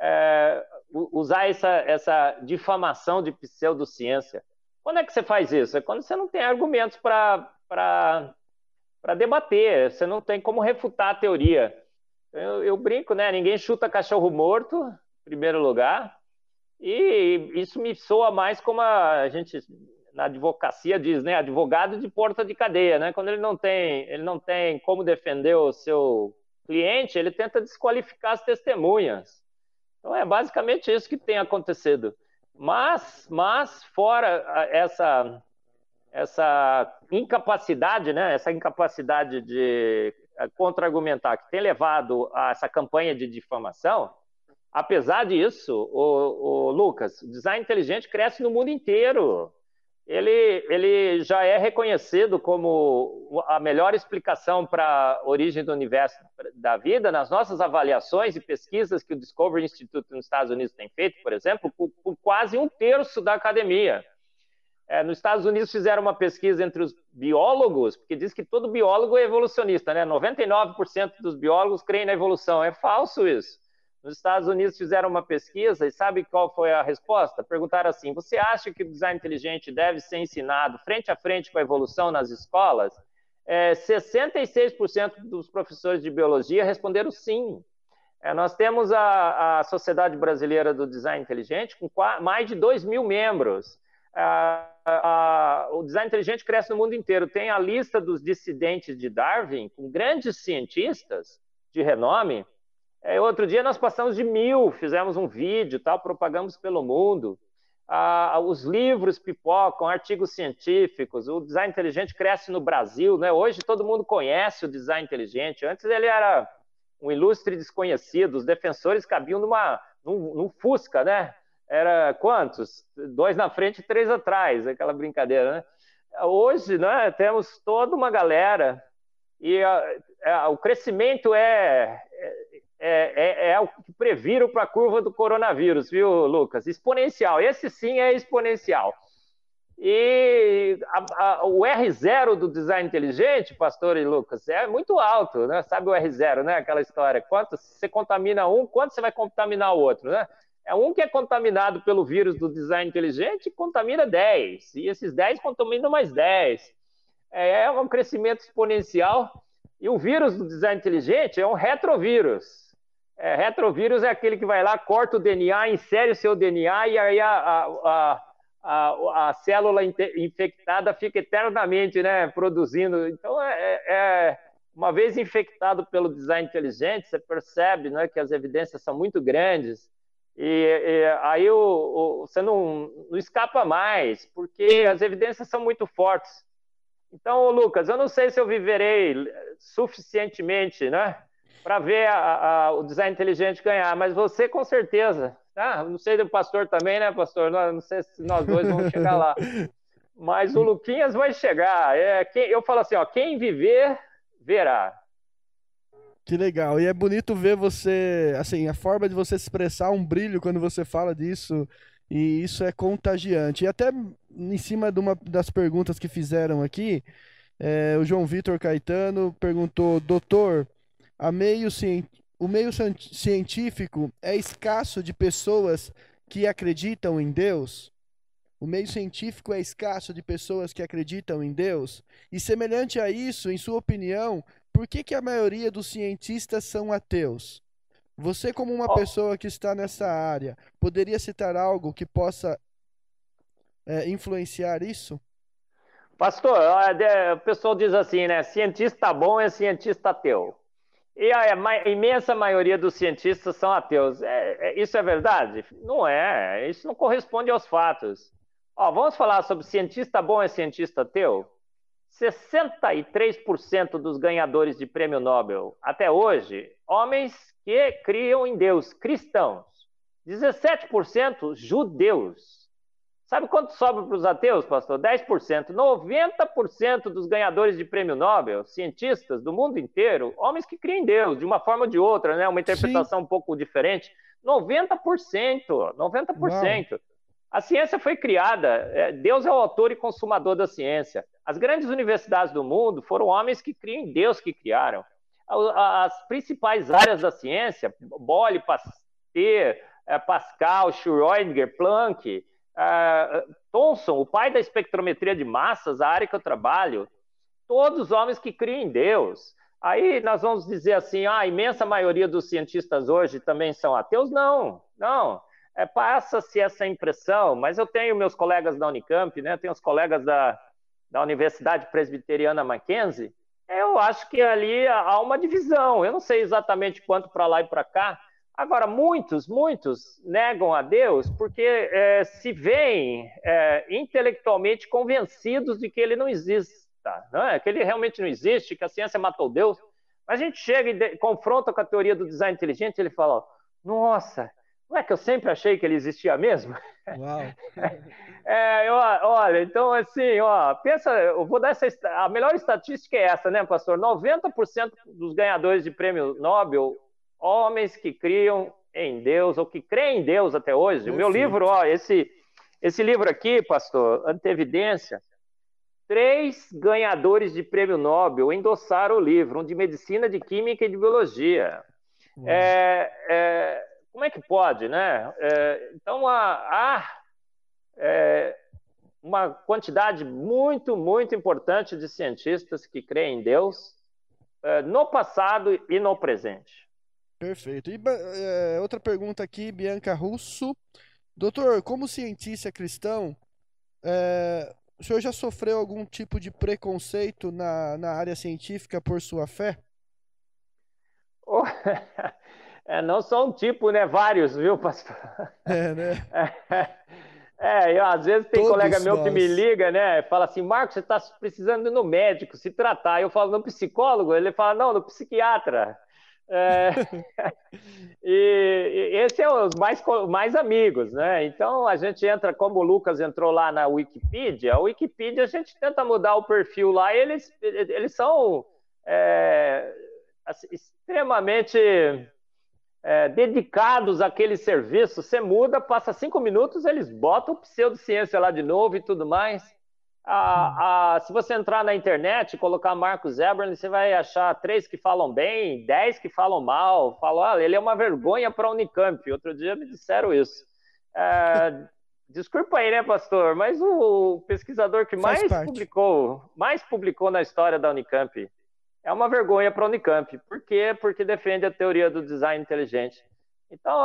é, usar essa, essa difamação de pseudociência. Quando é que você faz isso? É quando você não tem argumentos para debater, você não tem como refutar a teoria. Eu, eu brinco, né? Ninguém chuta cachorro morto, em primeiro lugar. E isso me soa mais como a gente, na advocacia diz, né, advogado de porta de cadeia, né? Quando ele não tem, ele não tem como defender o seu cliente, ele tenta desqualificar as testemunhas. Então é basicamente isso que tem acontecido. Mas, mas fora essa essa incapacidade, né, essa incapacidade de eh, contra-argumentar que tem levado a essa campanha de difamação, apesar disso, o, o Lucas, o design inteligente cresce no mundo inteiro ele, ele já é reconhecido como a melhor explicação para a origem do universo da vida nas nossas avaliações e pesquisas que o Discovery Institute nos Estados Unidos tem feito, por exemplo, por, por quase um terço da academia. É, nos Estados Unidos fizeram uma pesquisa entre os biólogos, porque diz que todo biólogo é evolucionista, né? 99% dos biólogos creem na evolução. É falso isso. Nos Estados Unidos fizeram uma pesquisa e sabe qual foi a resposta? Perguntaram assim: você acha que o design inteligente deve ser ensinado frente a frente com a evolução nas escolas? É, 66% dos professores de biologia responderam sim. É, nós temos a, a, Sociedade Brasileira do Design Inteligente com mais de 2 mil membros. A, o design inteligente cresce no mundo inteiro. Tem a lista dos dissidentes de Darwin, com grandes cientistas de renome, é, outro dia nós passamos de mil, fizemos um vídeo, tal, propagamos pelo mundo. Ah, os livros pipocam, artigos científicos, o design inteligente cresce no Brasil, né? Hoje todo mundo conhece o design inteligente. Antes ele era um ilustre desconhecido, os defensores cabiam numa, num, num Fusca, né? Era quantos? Dois na frente e três atrás, aquela brincadeira, né? Hoje, né, temos toda uma galera e a, o crescimento é, é, é, é o que previro para a curva do coronavírus, viu, Lucas? Exponencial. Esse sim é exponencial. E a, a, o R0 do design inteligente, pastor e Lucas, é muito alto, né? Sabe o R0, né? Aquela história. Quanto você contamina um, quanto você vai contaminar o outro, né? É um que é contaminado pelo vírus do design inteligente contamina 10. E esses 10 contaminam mais 10. É, é um crescimento exponencial. E o vírus do design inteligente é um retrovírus. É, retrovírus é aquele que vai lá, corta o DNA, insere o seu DNA e aí a, a, a, a célula infectada fica eternamente né, produzindo. Então, é, é, é, uma vez infectado pelo design inteligente, você percebe né, que as evidências são muito grandes e, e aí o, o, você não, não escapa mais, porque as evidências são muito fortes. Então, Lucas, eu não sei se eu viverei suficientemente, né? Para ver a, a, o design inteligente ganhar, mas você com certeza. Ah, não sei do pastor também, né, pastor? Não, não sei se nós dois vamos chegar lá. Mas o Luquinhas vai chegar. É, quem, eu falo assim, ó, quem viver, verá. Que legal. E é bonito ver você, assim, a forma de você expressar um brilho quando você fala disso. E isso é contagiante. E até em cima de uma das perguntas que fizeram aqui, é, o João Vitor Caetano perguntou, doutor, meio, o meio científico é escasso de pessoas que acreditam em Deus? O meio científico é escasso de pessoas que acreditam em Deus? E semelhante a isso, em sua opinião, por que, que a maioria dos cientistas são ateus? Você, como uma pessoa que está nessa área, poderia citar algo que possa é, influenciar isso? Pastor, o pessoal diz assim, né? Cientista bom é cientista ateu. E a, imensa maioria dos cientistas são ateus. É, é, isso é verdade? Não é. Isso não corresponde aos fatos. Ó, vamos falar sobre cientista bom e cientista ateu? 63% dos ganhadores de prêmio Nobel até hoje, homens que criam em Deus, cristãos. 17% judeus. Sabe quanto sobra para os ateus, pastor? 10%. 90% dos ganhadores de prêmio Nobel, cientistas do mundo inteiro, homens que criam em Deus, de uma forma ou de outra, né? uma interpretação Sim. um pouco diferente. 90%. 90%. Uau. A ciência foi criada, é, Deus é o autor e consumador da ciência. As grandes universidades do mundo foram homens que criam em Deus que criaram. As principais áreas da ciência, Boyle, Pasteur, é, Pascal, Schrödinger, Planck, uh, Thomson, o pai da espectrometria de massas, a área que eu trabalho, todos homens que criam em Deus. Aí nós vamos dizer assim, ah, a imensa maioria dos cientistas hoje também são ateus? Não, não. é, passa-se essa impressão, mas eu tenho meus colegas da Unicamp, né, tenho os colegas da, da Universidade Presbiteriana Mackenzie, eu acho que ali há uma divisão. Eu não sei exatamente quanto para lá e para cá. Agora, muitos, muitos negam a Deus porque é, se veem é, intelectualmente convencidos de que ele não existe, não é? que ele realmente não existe, que a ciência matou Deus. Mas a gente chega e de, confronta com a teoria do design inteligente e ele fala: nossa, não é que eu sempre achei que ele existia mesmo? Uau! É, eu, olha, então assim, ó, pensa, eu vou dar essa, a melhor estatística é essa, né, pastor? 90% dos ganhadores de prêmio Nobel, homens que criam em Deus, ou que creem em Deus até hoje. Perfeito. O meu livro, ó, esse, esse livro aqui, pastor, Antevidência, três ganhadores de prêmio Nobel endossaram o livro, um de medicina, de química e de biologia. É, é, como é que pode, né? É, então, há, é, uma quantidade muito, muito importante de cientistas que creem em Deus é, no passado e no presente. Perfeito. E é, outra pergunta aqui, Bianca Russo. Doutor, como cientista cristão, é, o senhor já sofreu algum tipo de preconceito na, na área científica por sua fé? Oh, É, não só um tipo, né? Vários, viu, pastor? É, né? É, eu, às vezes tem Todos colega meu nós. que me liga, né? Fala assim, Marcos, você está precisando ir no médico, se tratar. Eu falo, no psicólogo? Ele fala, não, no psiquiatra. É, e, e esse é os mais, mais amigos, né? Então a gente entra, como o Lucas entrou lá na Wikipedia, a Wikipedia a gente tenta mudar o perfil lá, eles, eles são é, assim, extremamente é, dedicados àquele serviço. Você muda, passa cinco minutos, eles botam pseudociência lá de novo e tudo mais. A, a, se você entrar na internet e colocar Marcos Eberle, você vai achar três que falam bem, dez que falam mal. Falam, ah, ele é uma vergonha para a Unicamp. Outro dia me disseram isso. É, desculpa aí, né, pastor? Mas o pesquisador que mais publicou, mais publicou na história da Unicamp é uma vergonha para a Unicamp. Por quê? Porque defende a teoria do design inteligente. Então,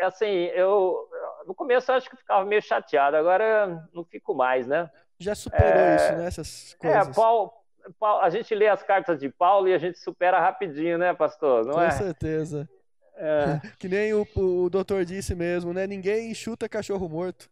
assim, eu no começo eu acho que ficava meio chateado, agora não fico mais, né? Já superou é, isso, né? Essas é, coisas. É, Paulo, Paulo, a gente lê as cartas de Paulo e a gente supera rapidinho, né, pastor? Não Com é? certeza. É. que nem o, o doutor disse mesmo, né? Ninguém chuta cachorro morto.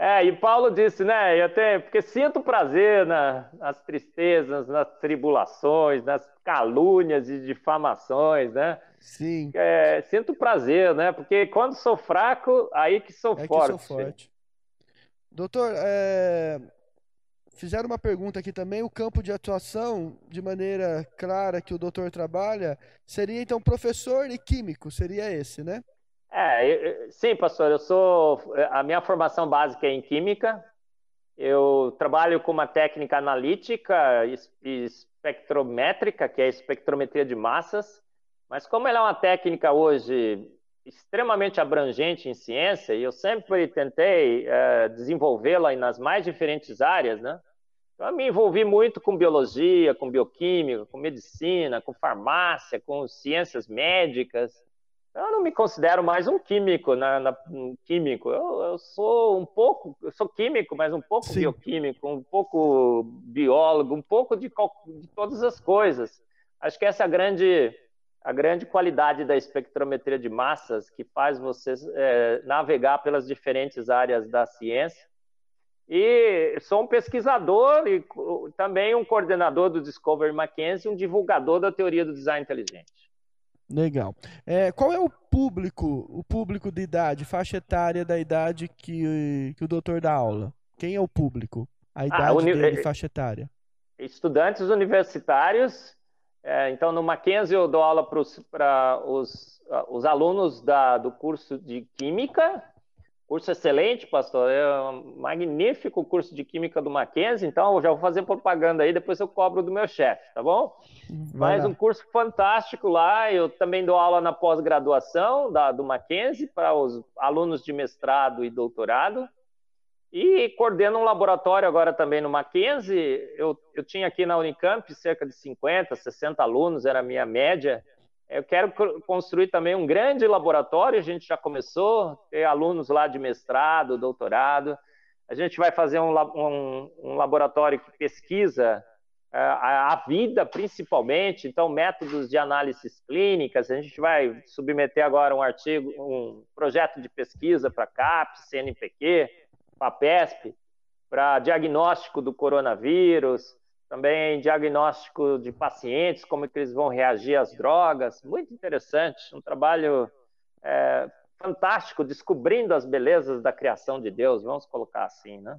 É, e Paulo disse, né? Eu tenho, porque sinto prazer na, nas tristezas, nas tribulações, nas calúnias e difamações, né? Sim. É, sinto prazer, né? Porque quando sou fraco, aí que sou é forte. Que sou forte. Doutor, é... fizeram uma pergunta aqui também. O campo de atuação, de maneira clara, que o doutor trabalha, seria então professor e químico, seria esse, né? É, sim, pastor, eu sou. A minha formação básica é em química. Eu trabalho com uma técnica analítica espectrométrica, que é a espectrometria de massas. Mas como ela é uma técnica hoje extremamente abrangente em ciência, e eu sempre tentei é, desenvolvê-la nas mais diferentes áreas, né? Então, eu me envolvi muito com biologia, com bioquímica, com medicina, com farmácia, com ciências médicas. Eu não me considero mais um químico, na, na um químico. Eu, eu, sou um pouco, eu sou químico, mas um pouco Sim. bioquímico, um pouco biólogo, um pouco de, de todas as coisas. Acho que essa é a grande, a grande qualidade da espectrometria de massas que faz você é, navegar pelas diferentes áreas da ciência. E sou um pesquisador e também um coordenador do Discovery Mackenzie, um divulgador da teoria do design inteligente. Legal. É, qual é o público, o público de idade, faixa etária da idade que, que o doutor dá aula? Quem é o público? A ah, idade ah, uni... dele, faixa etária? Estudantes universitários. É, então, no Mackenzie eu dou aula para os, os alunos da, do curso de Química Curso excelente, pastor. É um magnífico curso de Química do Mackenzie. Então, eu já vou fazer propaganda aí, depois eu cobro do meu chefe, tá bom? Mas um curso fantástico lá. Eu também dou aula na pós-graduação do Mackenzie para os alunos de mestrado e doutorado. E coordeno um laboratório agora também no Mackenzie. Eu, eu tinha aqui na Unicamp cerca de 50, 60 alunos, era a minha média Eu quero construir também um grande laboratório, a gente já começou, ter alunos lá de mestrado, doutorado. A gente vai fazer um, um, um laboratório que pesquisa uh, a, a, vida, principalmente, então, métodos de análises clínicas. A gente vai submeter agora um artigo, um projeto de pesquisa para CAPES, CNPq, PAPESP, para diagnóstico do coronavírus, também diagnóstico de pacientes, como que eles vão reagir às drogas. Muito interessante, um trabalho é, fantástico, descobrindo as belezas da criação de Deus, vamos colocar assim, né?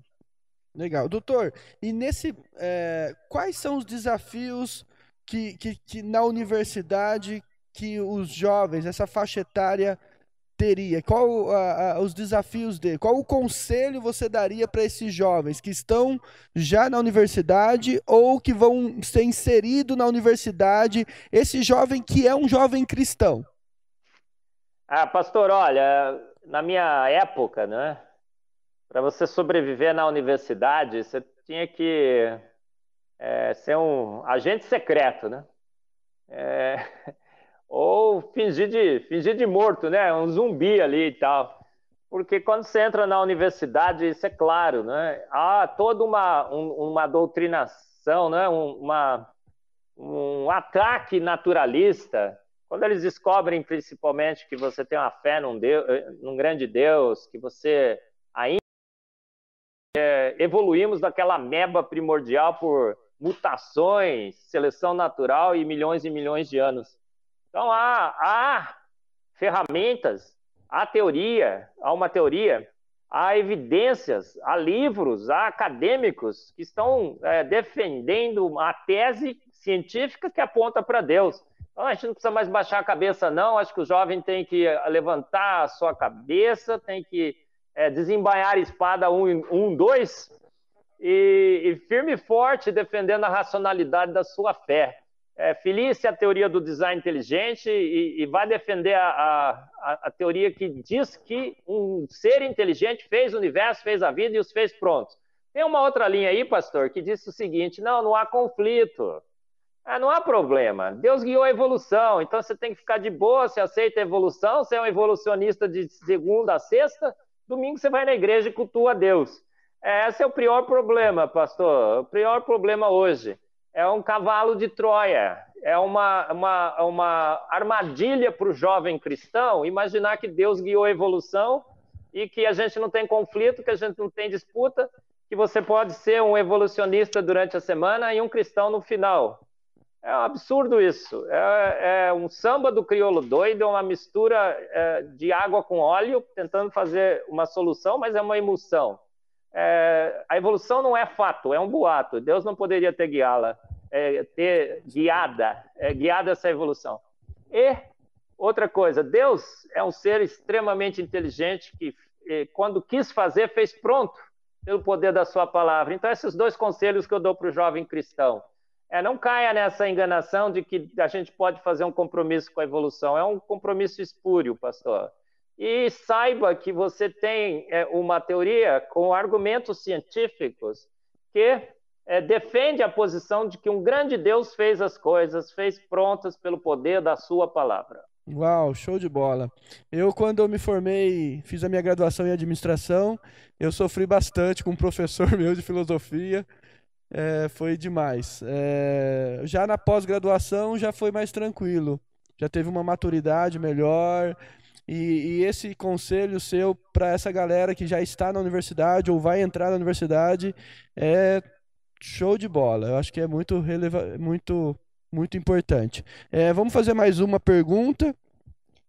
Legal. Doutor, e nesse, é, quais são os desafios que, que, que na universidade que os jovens, essa faixa etária, teria? Qual os desafios dele? Qual o conselho você daria para esses jovens que estão já na universidade ou que vão ser inseridos na universidade? Esse jovem que é um jovem cristão. Ah, pastor, olha, na minha época, né, para você sobreviver na universidade, você tinha que é, ser um agente secreto, né? É, ou fingir de, fingir de morto, né? Um zumbi ali e tal. Porque quando você entra na universidade, isso é claro, né? Há toda uma, um, uma doutrinação, né? Um, uma, um ataque naturalista. Quando eles descobrem, principalmente, que você tem uma fé num, Deus, num grande Deus, que você ainda é, evoluímos daquela meba primordial por mutações, seleção natural e milhões e milhões de anos. Então há, há ferramentas, há teoria, há uma teoria, há evidências, há livros, há acadêmicos que estão é, defendendo a tese científica que aponta para Deus. Então a gente não precisa mais baixar a cabeça, não. Acho que o jovem tem que levantar a sua cabeça, tem que é, a espada um, um dois, e, e firme e forte defendendo a racionalidade da sua fé é, feliz a teoria do design inteligente e, e vai defender a, a, a, teoria que diz que um ser inteligente fez o universo, fez a vida e os fez prontos. Tem uma outra linha aí, pastor, que diz o seguinte: não, não há conflito. Ah, não há problema. Deus guiou a evolução, então você tem que ficar de boa, você aceita a evolução, você é um evolucionista de segunda a sexta, domingo você vai na igreja e cultua Deus. É, esse é o pior problema, pastor, o pior problema hoje é um cavalo de Troia, é uma, uma, uma armadilha para o jovem cristão imaginar que Deus guiou a evolução e que a gente não tem conflito, que a gente não tem disputa, que você pode ser um evolucionista durante a semana e um cristão no final. É um absurdo isso. É, é um samba do crioulo doido, é uma mistura é, de água com óleo, tentando fazer uma solução, mas é uma emulsão é, a evolução não é fato, é um boato. Deus não poderia ter guiá-la, é, ter guiada, é, guiada essa evolução. E outra coisa, Deus é um ser extremamente inteligente que, quando quis fazer, fez pronto pelo poder da sua palavra. Então, esses dois conselhos que eu dou para o jovem cristão. É, não caia nessa enganação de que a gente pode fazer um compromisso com a evolução. É um compromisso espúrio, pastor e saiba que você tem é, uma teoria com argumentos científicos que é, defende a posição de que um grande Deus fez as coisas, fez prontas pelo poder da sua palavra. Uau, show de bola. Eu, quando eu me formei, fiz a minha graduação em administração, eu sofri bastante com um professor meu de filosofia. É, foi demais. É, já na pós-graduação já foi mais tranquilo. Já teve uma maturidade melhor, e, e esse conselho seu para essa galera que já está na universidade ou vai entrar na universidade é show de bola. Eu acho que é muito relevante, muito, muito importante. É, vamos fazer mais uma pergunta.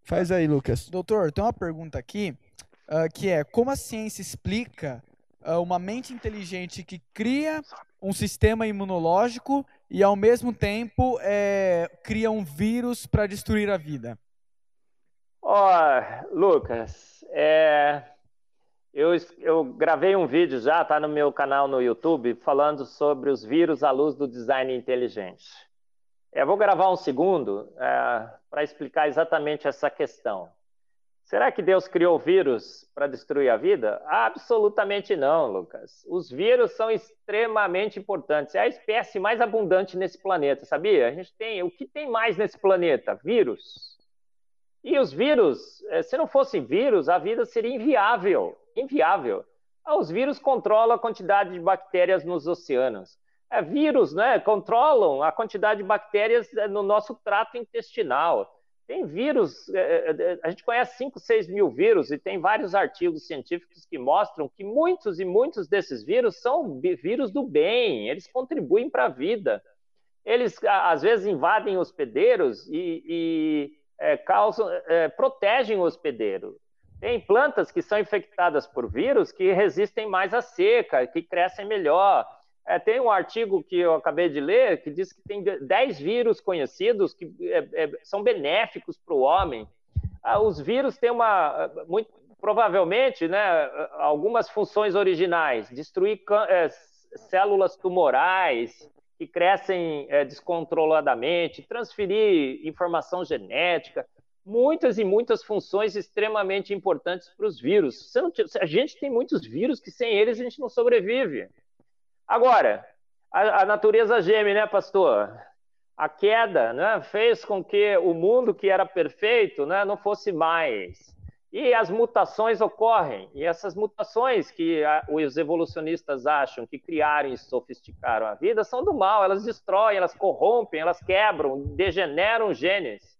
Faz aí, Lucas. Doutor, tem uma pergunta aqui uh, que é como a ciência explica uh, uma mente inteligente que cria um sistema imunológico e ao mesmo tempo é, cria um vírus para destruir a vida? Ó, oh, Lucas, é, eu, eu, gravei um vídeo já, tá no meu canal no YouTube, falando sobre os vírus à luz do design inteligente. Eu vou gravar um segundo é, para explicar exatamente essa questão. Será que Deus criou vírus para destruir a vida? Absolutamente não, Lucas. Os vírus são extremamente importantes. É a espécie mais abundante nesse planeta, sabia? A gente tem o que tem mais nesse planeta? Vírus. E os vírus, eh, se não fossem vírus, a vida seria inviável. Inviável. Ah, os vírus controlam a quantidade de bactérias nos oceanos. É, vírus né, controlam a quantidade de bactérias eh, no nosso trato intestinal tem vírus, é, a gente conhece 5, 6 mil vírus e tem vários artigos científicos que mostram que muitos e muitos desses vírus são vírus do bem, eles contribuem para a vida. Eles, às vezes, invadem hospedeiros e, e é, causam, é, protegem o hospedeiro. Tem plantas que são infectadas por vírus que resistem mais à seca, que crescem melhor. É, tem um artigo que eu acabei de ler que diz que tem 10 vírus conhecidos que é, é, são benéficos para o homem. Ah, os vírus têm uma, muito, provavelmente, né, algumas funções originais: destruir é, células tumorais que crescem é, descontroladamente, transferir informação genética, muitas e muitas funções extremamente importantes para os vírus. A gente tem muitos vírus que sem eles a gente não sobrevive. Agora, a, a natureza geme, né, pastor? A queda né, fez com que o mundo que era perfeito né, não fosse mais. E as mutações ocorrem. E essas mutações que os evolucionistas acham que criaram e sofisticaram a vida são do mal. Elas destroem, elas corrompem, elas quebram, degeneram genes.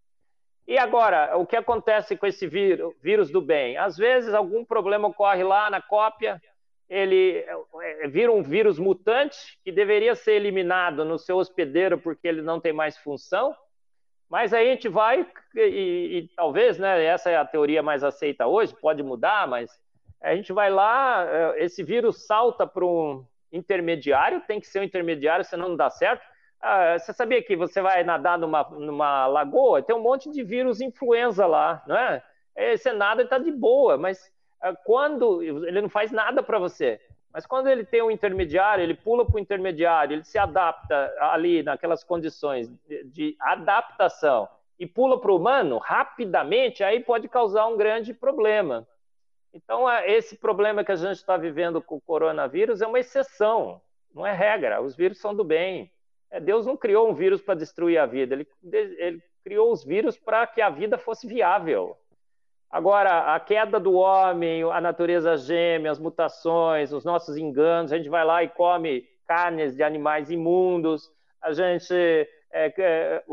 E agora, o que acontece com esse vírus, vírus do bem? Às vezes, algum problema ocorre lá na cópia, ele é, vira um vírus mutante que deveria ser eliminado no seu hospedeiro porque ele não tem mais função. Mas aí a gente vai e, e, talvez, né, essa é a teoria mais aceita hoje, pode mudar, mas a gente vai lá, é, esse vírus salta para um intermediário, tem que ser um intermediário, senão não dá certo. Ah, você sabia que você vai nadar numa, numa lagoa, tem um monte de vírus influenza lá, não é? Você nada e está de boa, mas é, quando ele não faz nada para você, mas quando ele tem um intermediário, ele pula para o intermediário, ele se adapta ali naquelas condições de, adaptação e pula para o humano rapidamente, aí pode causar um grande problema. Então, é, esse problema que a gente está vivendo com o coronavírus é uma exceção, não é regra. Os vírus são do bem. É, Deus não criou um vírus para destruir a vida, ele, ele criou os vírus para que a vida fosse viável. Agora, a queda do homem, a natureza gêmea, as mutações, os nossos enganos, a gente vai lá e come carnes de animais imundos, a gente é, é,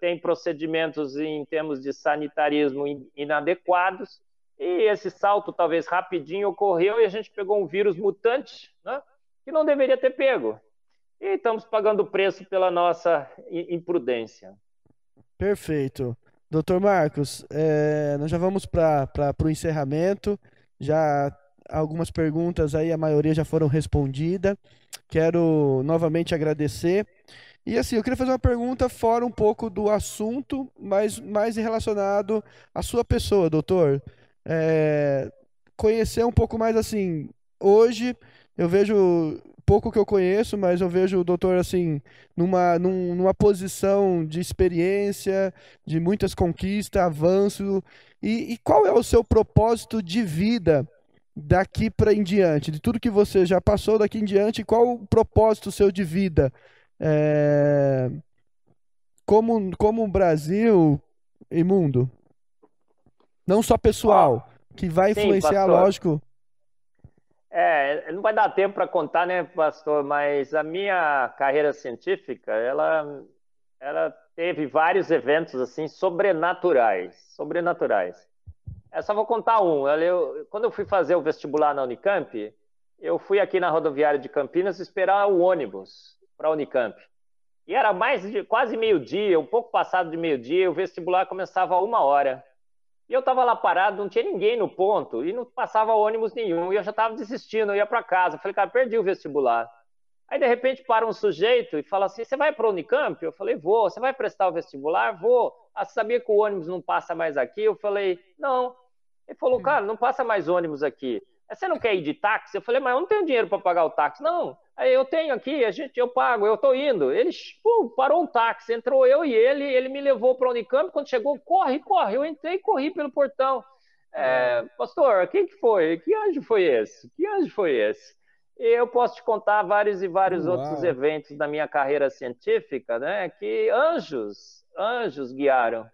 tem procedimentos em termos de sanitarismo inadequados, e esse salto, talvez rapidinho, ocorreu e a gente pegou um vírus mutante né, que não deveria ter pego. E estamos pagando o preço pela nossa imprudência. Perfeito. Doutor Marcos, é, nós já vamos para o encerramento. Já algumas perguntas aí, a maioria já foram respondidas. Quero novamente agradecer. E assim, eu queria fazer uma pergunta fora um pouco do assunto, mas mais relacionado à sua pessoa, doutor. É, conhecer um pouco mais assim. Hoje eu vejo pouco que eu conheço, mas eu vejo o doutor assim numa, num, numa posição de experiência, de muitas conquistas, avanço. E, e qual é o seu propósito de vida daqui para em diante? De tudo que você já passou daqui em diante, qual o propósito seu de vida? É... Como, como Brasil e mundo? Não só pessoal, que vai influenciar, Sim, lógico, é, não vai dar tempo para contar, né, pastor? Mas a minha carreira científica, ela, ela teve vários eventos assim sobrenaturais, sobrenaturais. Eu só vou contar um. Eu, quando eu fui fazer o vestibular na Unicamp, eu fui aqui na rodoviária de Campinas esperar o ônibus para a Unicamp. E era mais de quase meio-dia, um pouco passado de meio-dia, o vestibular começava a uma hora. E eu estava lá parado, não tinha ninguém no ponto, e não passava ônibus nenhum, e eu já estava desistindo, eu ia para casa. Falei, cara, perdi o vestibular. Aí, de repente, para um sujeito e fala assim: Você vai para o Unicamp? Eu falei: Vou. Você vai prestar o vestibular? Vou. Ah, sabia que o ônibus não passa mais aqui? Eu falei: Não. Ele falou: Cara, não passa mais ônibus aqui. Você não quer ir de táxi? Eu falei: Mas eu não tenho dinheiro para pagar o táxi. Não. Aí eu tenho aqui, a gente, eu pago, eu tô indo. Ele pum, parou um táxi, entrou eu e ele, ele me levou para o Unicamp. Quando chegou, corre, corre. Eu entrei e corri pelo portão. É, pastor, quem que foi? Que anjo foi esse? Que anjo foi esse? E eu posso te contar vários e vários Uau. outros eventos da minha carreira científica, né? Que anjos, anjos guiaram.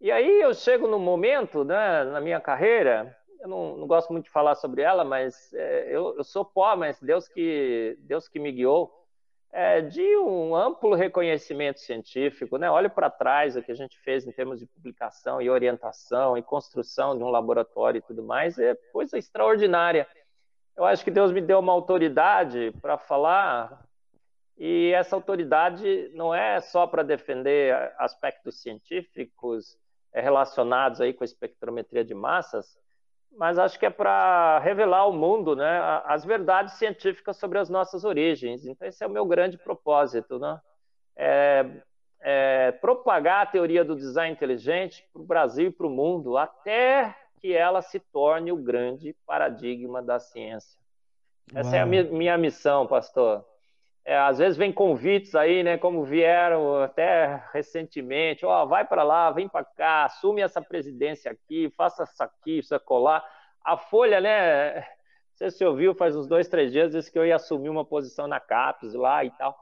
E aí eu chego no momento, né, na minha carreira, eu não, não gosto muito de falar sobre ela, mas é, eu, eu, sou pó, mas Deus que Deus que me guiou, é, de um amplo reconhecimento científico, né? Olho para trás o que a gente fez em termos de publicação e orientação e construção de um laboratório e tudo mais, é coisa extraordinária. Eu acho que Deus me deu uma autoridade para falar, e essa autoridade não é só para defender aspectos científicos é, relacionados aí com a espectrometria de massas, mas acho que é para revelar ao mundo né, as verdades científicas sobre as nossas origens. Então, esse é o meu grande propósito, né? É, é propagar a teoria do design inteligente para o Brasil e para o mundo, até que ela se torne o grande paradigma da ciência. Essa Uau. é a minha, minha missão, pastor. É, às vezes vem convites aí, né, como vieram até recentemente, ó, oh, vai para lá, vem para cá, assume essa presidência aqui, faça isso aqui, isso colar. A Folha, né, não sei se você ouviu, faz uns dois, três dias, disse que eu ia assumir uma posição na CAPES lá e tal.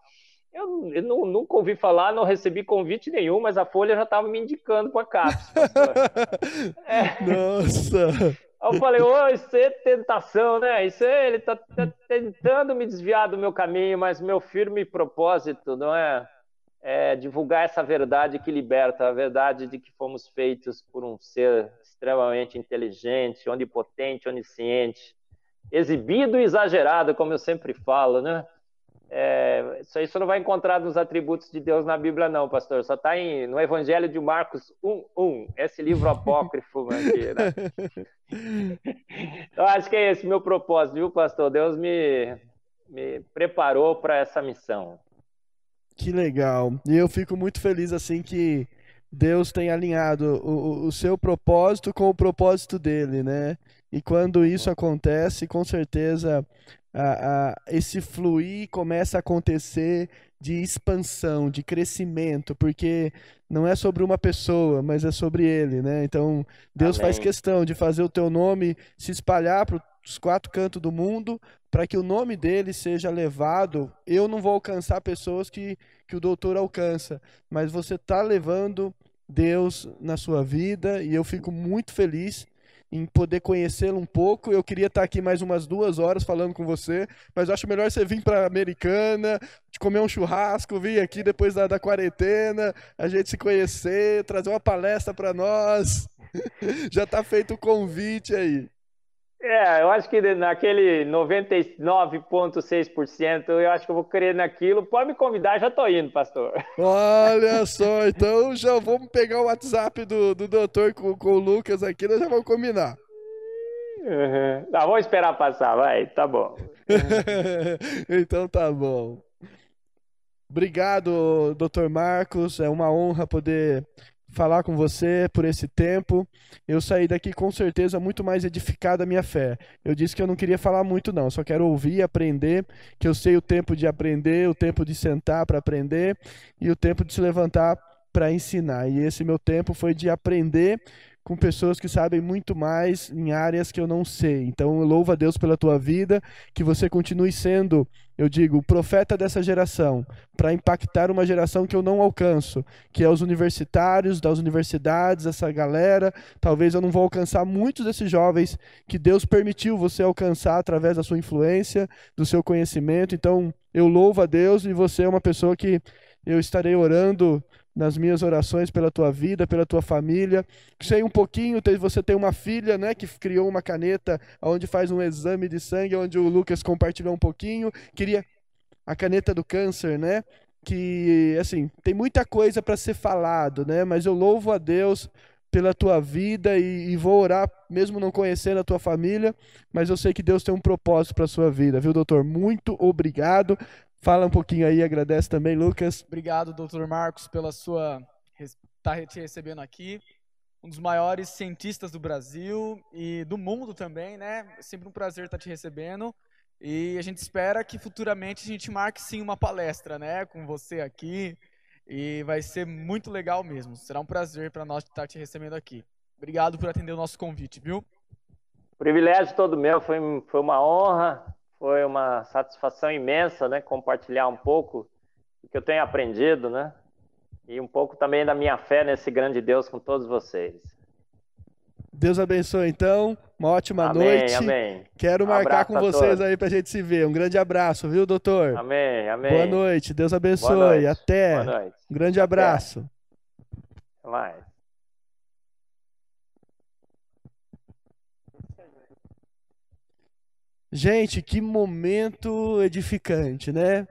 Eu, eu não, nunca ouvi falar, não recebi convite nenhum, mas a Folha já estava me indicando para a CAPES. é. Nossa! eu falei, ô, isso é tentação, né? Isso é, ele está tá tentando me desviar do meu caminho, mas meu firme propósito não é, é divulgar essa verdade que liberta, a verdade de que fomos feitos por um ser extremamente inteligente, onipotente, onisciente, exibido e exagerado, como eu sempre falo, né? É, isso aí você não vai encontrar nos atributos de Deus na Bíblia, não, pastor. Só está no Evangelho de Marcos 1, 1, esse livro apócrifo aqui, né? Então, acho que é esse meu propósito, viu, pastor? Deus me, me preparou para essa missão. Que legal. E eu fico muito feliz, assim, que Deus tem alinhado o, o seu propósito com o propósito dele, né? E quando isso acontece, com certeza a, a, esse fluir começa a acontecer de expansão, de crescimento, porque não é sobre uma pessoa, mas é sobre ele, né? Então, Deus Amém. faz questão de fazer o teu nome se espalhar para os quatro cantos do mundo, para que o nome dele seja levado. Eu não vou alcançar pessoas que, que o doutor alcança, mas você está levando Deus na sua vida e eu fico muito feliz em poder conhecê-lo um pouco. Eu queria estar aqui mais umas duas horas falando com você, mas acho melhor você vir para Americana, de comer um churrasco, vir aqui depois da, da quarentena, a gente se conhecer, trazer uma palestra para nós. Já está feito o convite aí. É, eu acho que naquele 99,6%, eu acho que eu vou querer naquilo. Pode me convidar, já tô indo, pastor. Olha só, então já vamos pegar o WhatsApp do, do doutor com, com o Lucas aqui, nós já vamos combinar. Uhum. Tá, vamos esperar passar, vai, tá bom. então tá bom. Obrigado, doutor Marcos. É uma honra poder falar com você por esse tempo. Eu saí daqui com certeza muito mais edificado da minha fé. Eu disse que eu não queria falar muito não, só quero ouvir, aprender, que eu sei o tempo de aprender, o tempo de sentar para aprender e o tempo de se levantar para ensinar. E esse meu tempo foi de aprender com pessoas que sabem muito mais em áreas que eu não sei. Então, eu louvo a Deus pela tua vida, que você continue sendo, eu digo, o profeta dessa geração, para impactar uma geração que eu não alcanço, que é os universitários das universidades, essa galera. Talvez eu não vou alcançar muitos desses jovens que Deus permitiu você alcançar através da sua influência, do seu conhecimento. Então, eu louvo a Deus e você é uma pessoa que eu estarei orando nas minhas orações pela tua vida, pela tua família. Sei um pouquinho, você tem uma filha, né, que criou uma caneta onde faz um exame de sangue, onde o Lucas compartilhou um pouquinho. Queria a caneta do câncer, né? Que assim, tem muita coisa para ser falado, né? Mas eu louvo a Deus pela tua vida e, e, vou orar, mesmo não conhecendo a tua família, mas eu sei que Deus tem um propósito para a sua vida, viu, doutor? Muito obrigado. Fala um pouquinho aí, agradece também, Lucas. Obrigado, doutor Marcos, pela sua estar tá te recebendo aqui. Um dos maiores cientistas do Brasil e do mundo também, né? É sempre um prazer estar te recebendo. E a gente espera que futuramente a gente marque sim uma palestra, né, com você aqui. E vai ser muito legal mesmo. Será um prazer para nós estar te recebendo aqui. Obrigado por atender o nosso convite, viu? Privilégio todo meu, foi, foi uma honra, foi uma satisfação imensa, né? Compartilhar um pouco do que eu tenho aprendido, né? E um pouco também da minha fé nesse grande Deus com todos vocês. Deus abençoe, então. Uma ótima amém, noite. Amém. Quero um marcar com vocês todos. aí pra gente se ver. Um grande abraço, viu, doutor? Amém, amém. Boa noite. Deus abençoe. Noite. Até. Boa noite. Um grande abraço. Até mais. Gente, que momento edificante, né?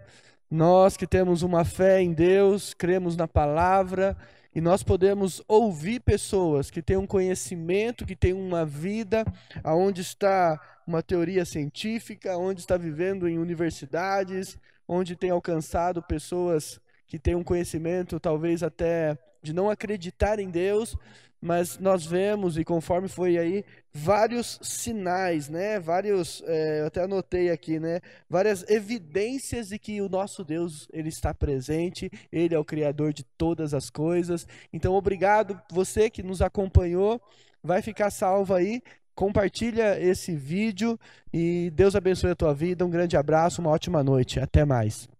Nós que temos uma fé em Deus, cremos na palavra, e nós podemos ouvir pessoas que têm um conhecimento, que têm uma vida, aonde está uma teoria científica, onde está vivendo em universidades, onde tem alcançado pessoas que têm um conhecimento talvez até de não acreditar em Deus, mas nós vemos, e conforme foi aí, vários sinais, né? Vários, é, eu até anotei aqui, né? Várias evidências de que o nosso Deus, ele está presente, ele é o criador de todas as coisas. Então, obrigado você que nos acompanhou, vai ficar salvo aí. Compartilha esse vídeo e Deus abençoe a tua vida. Um grande abraço, uma ótima noite. Até mais.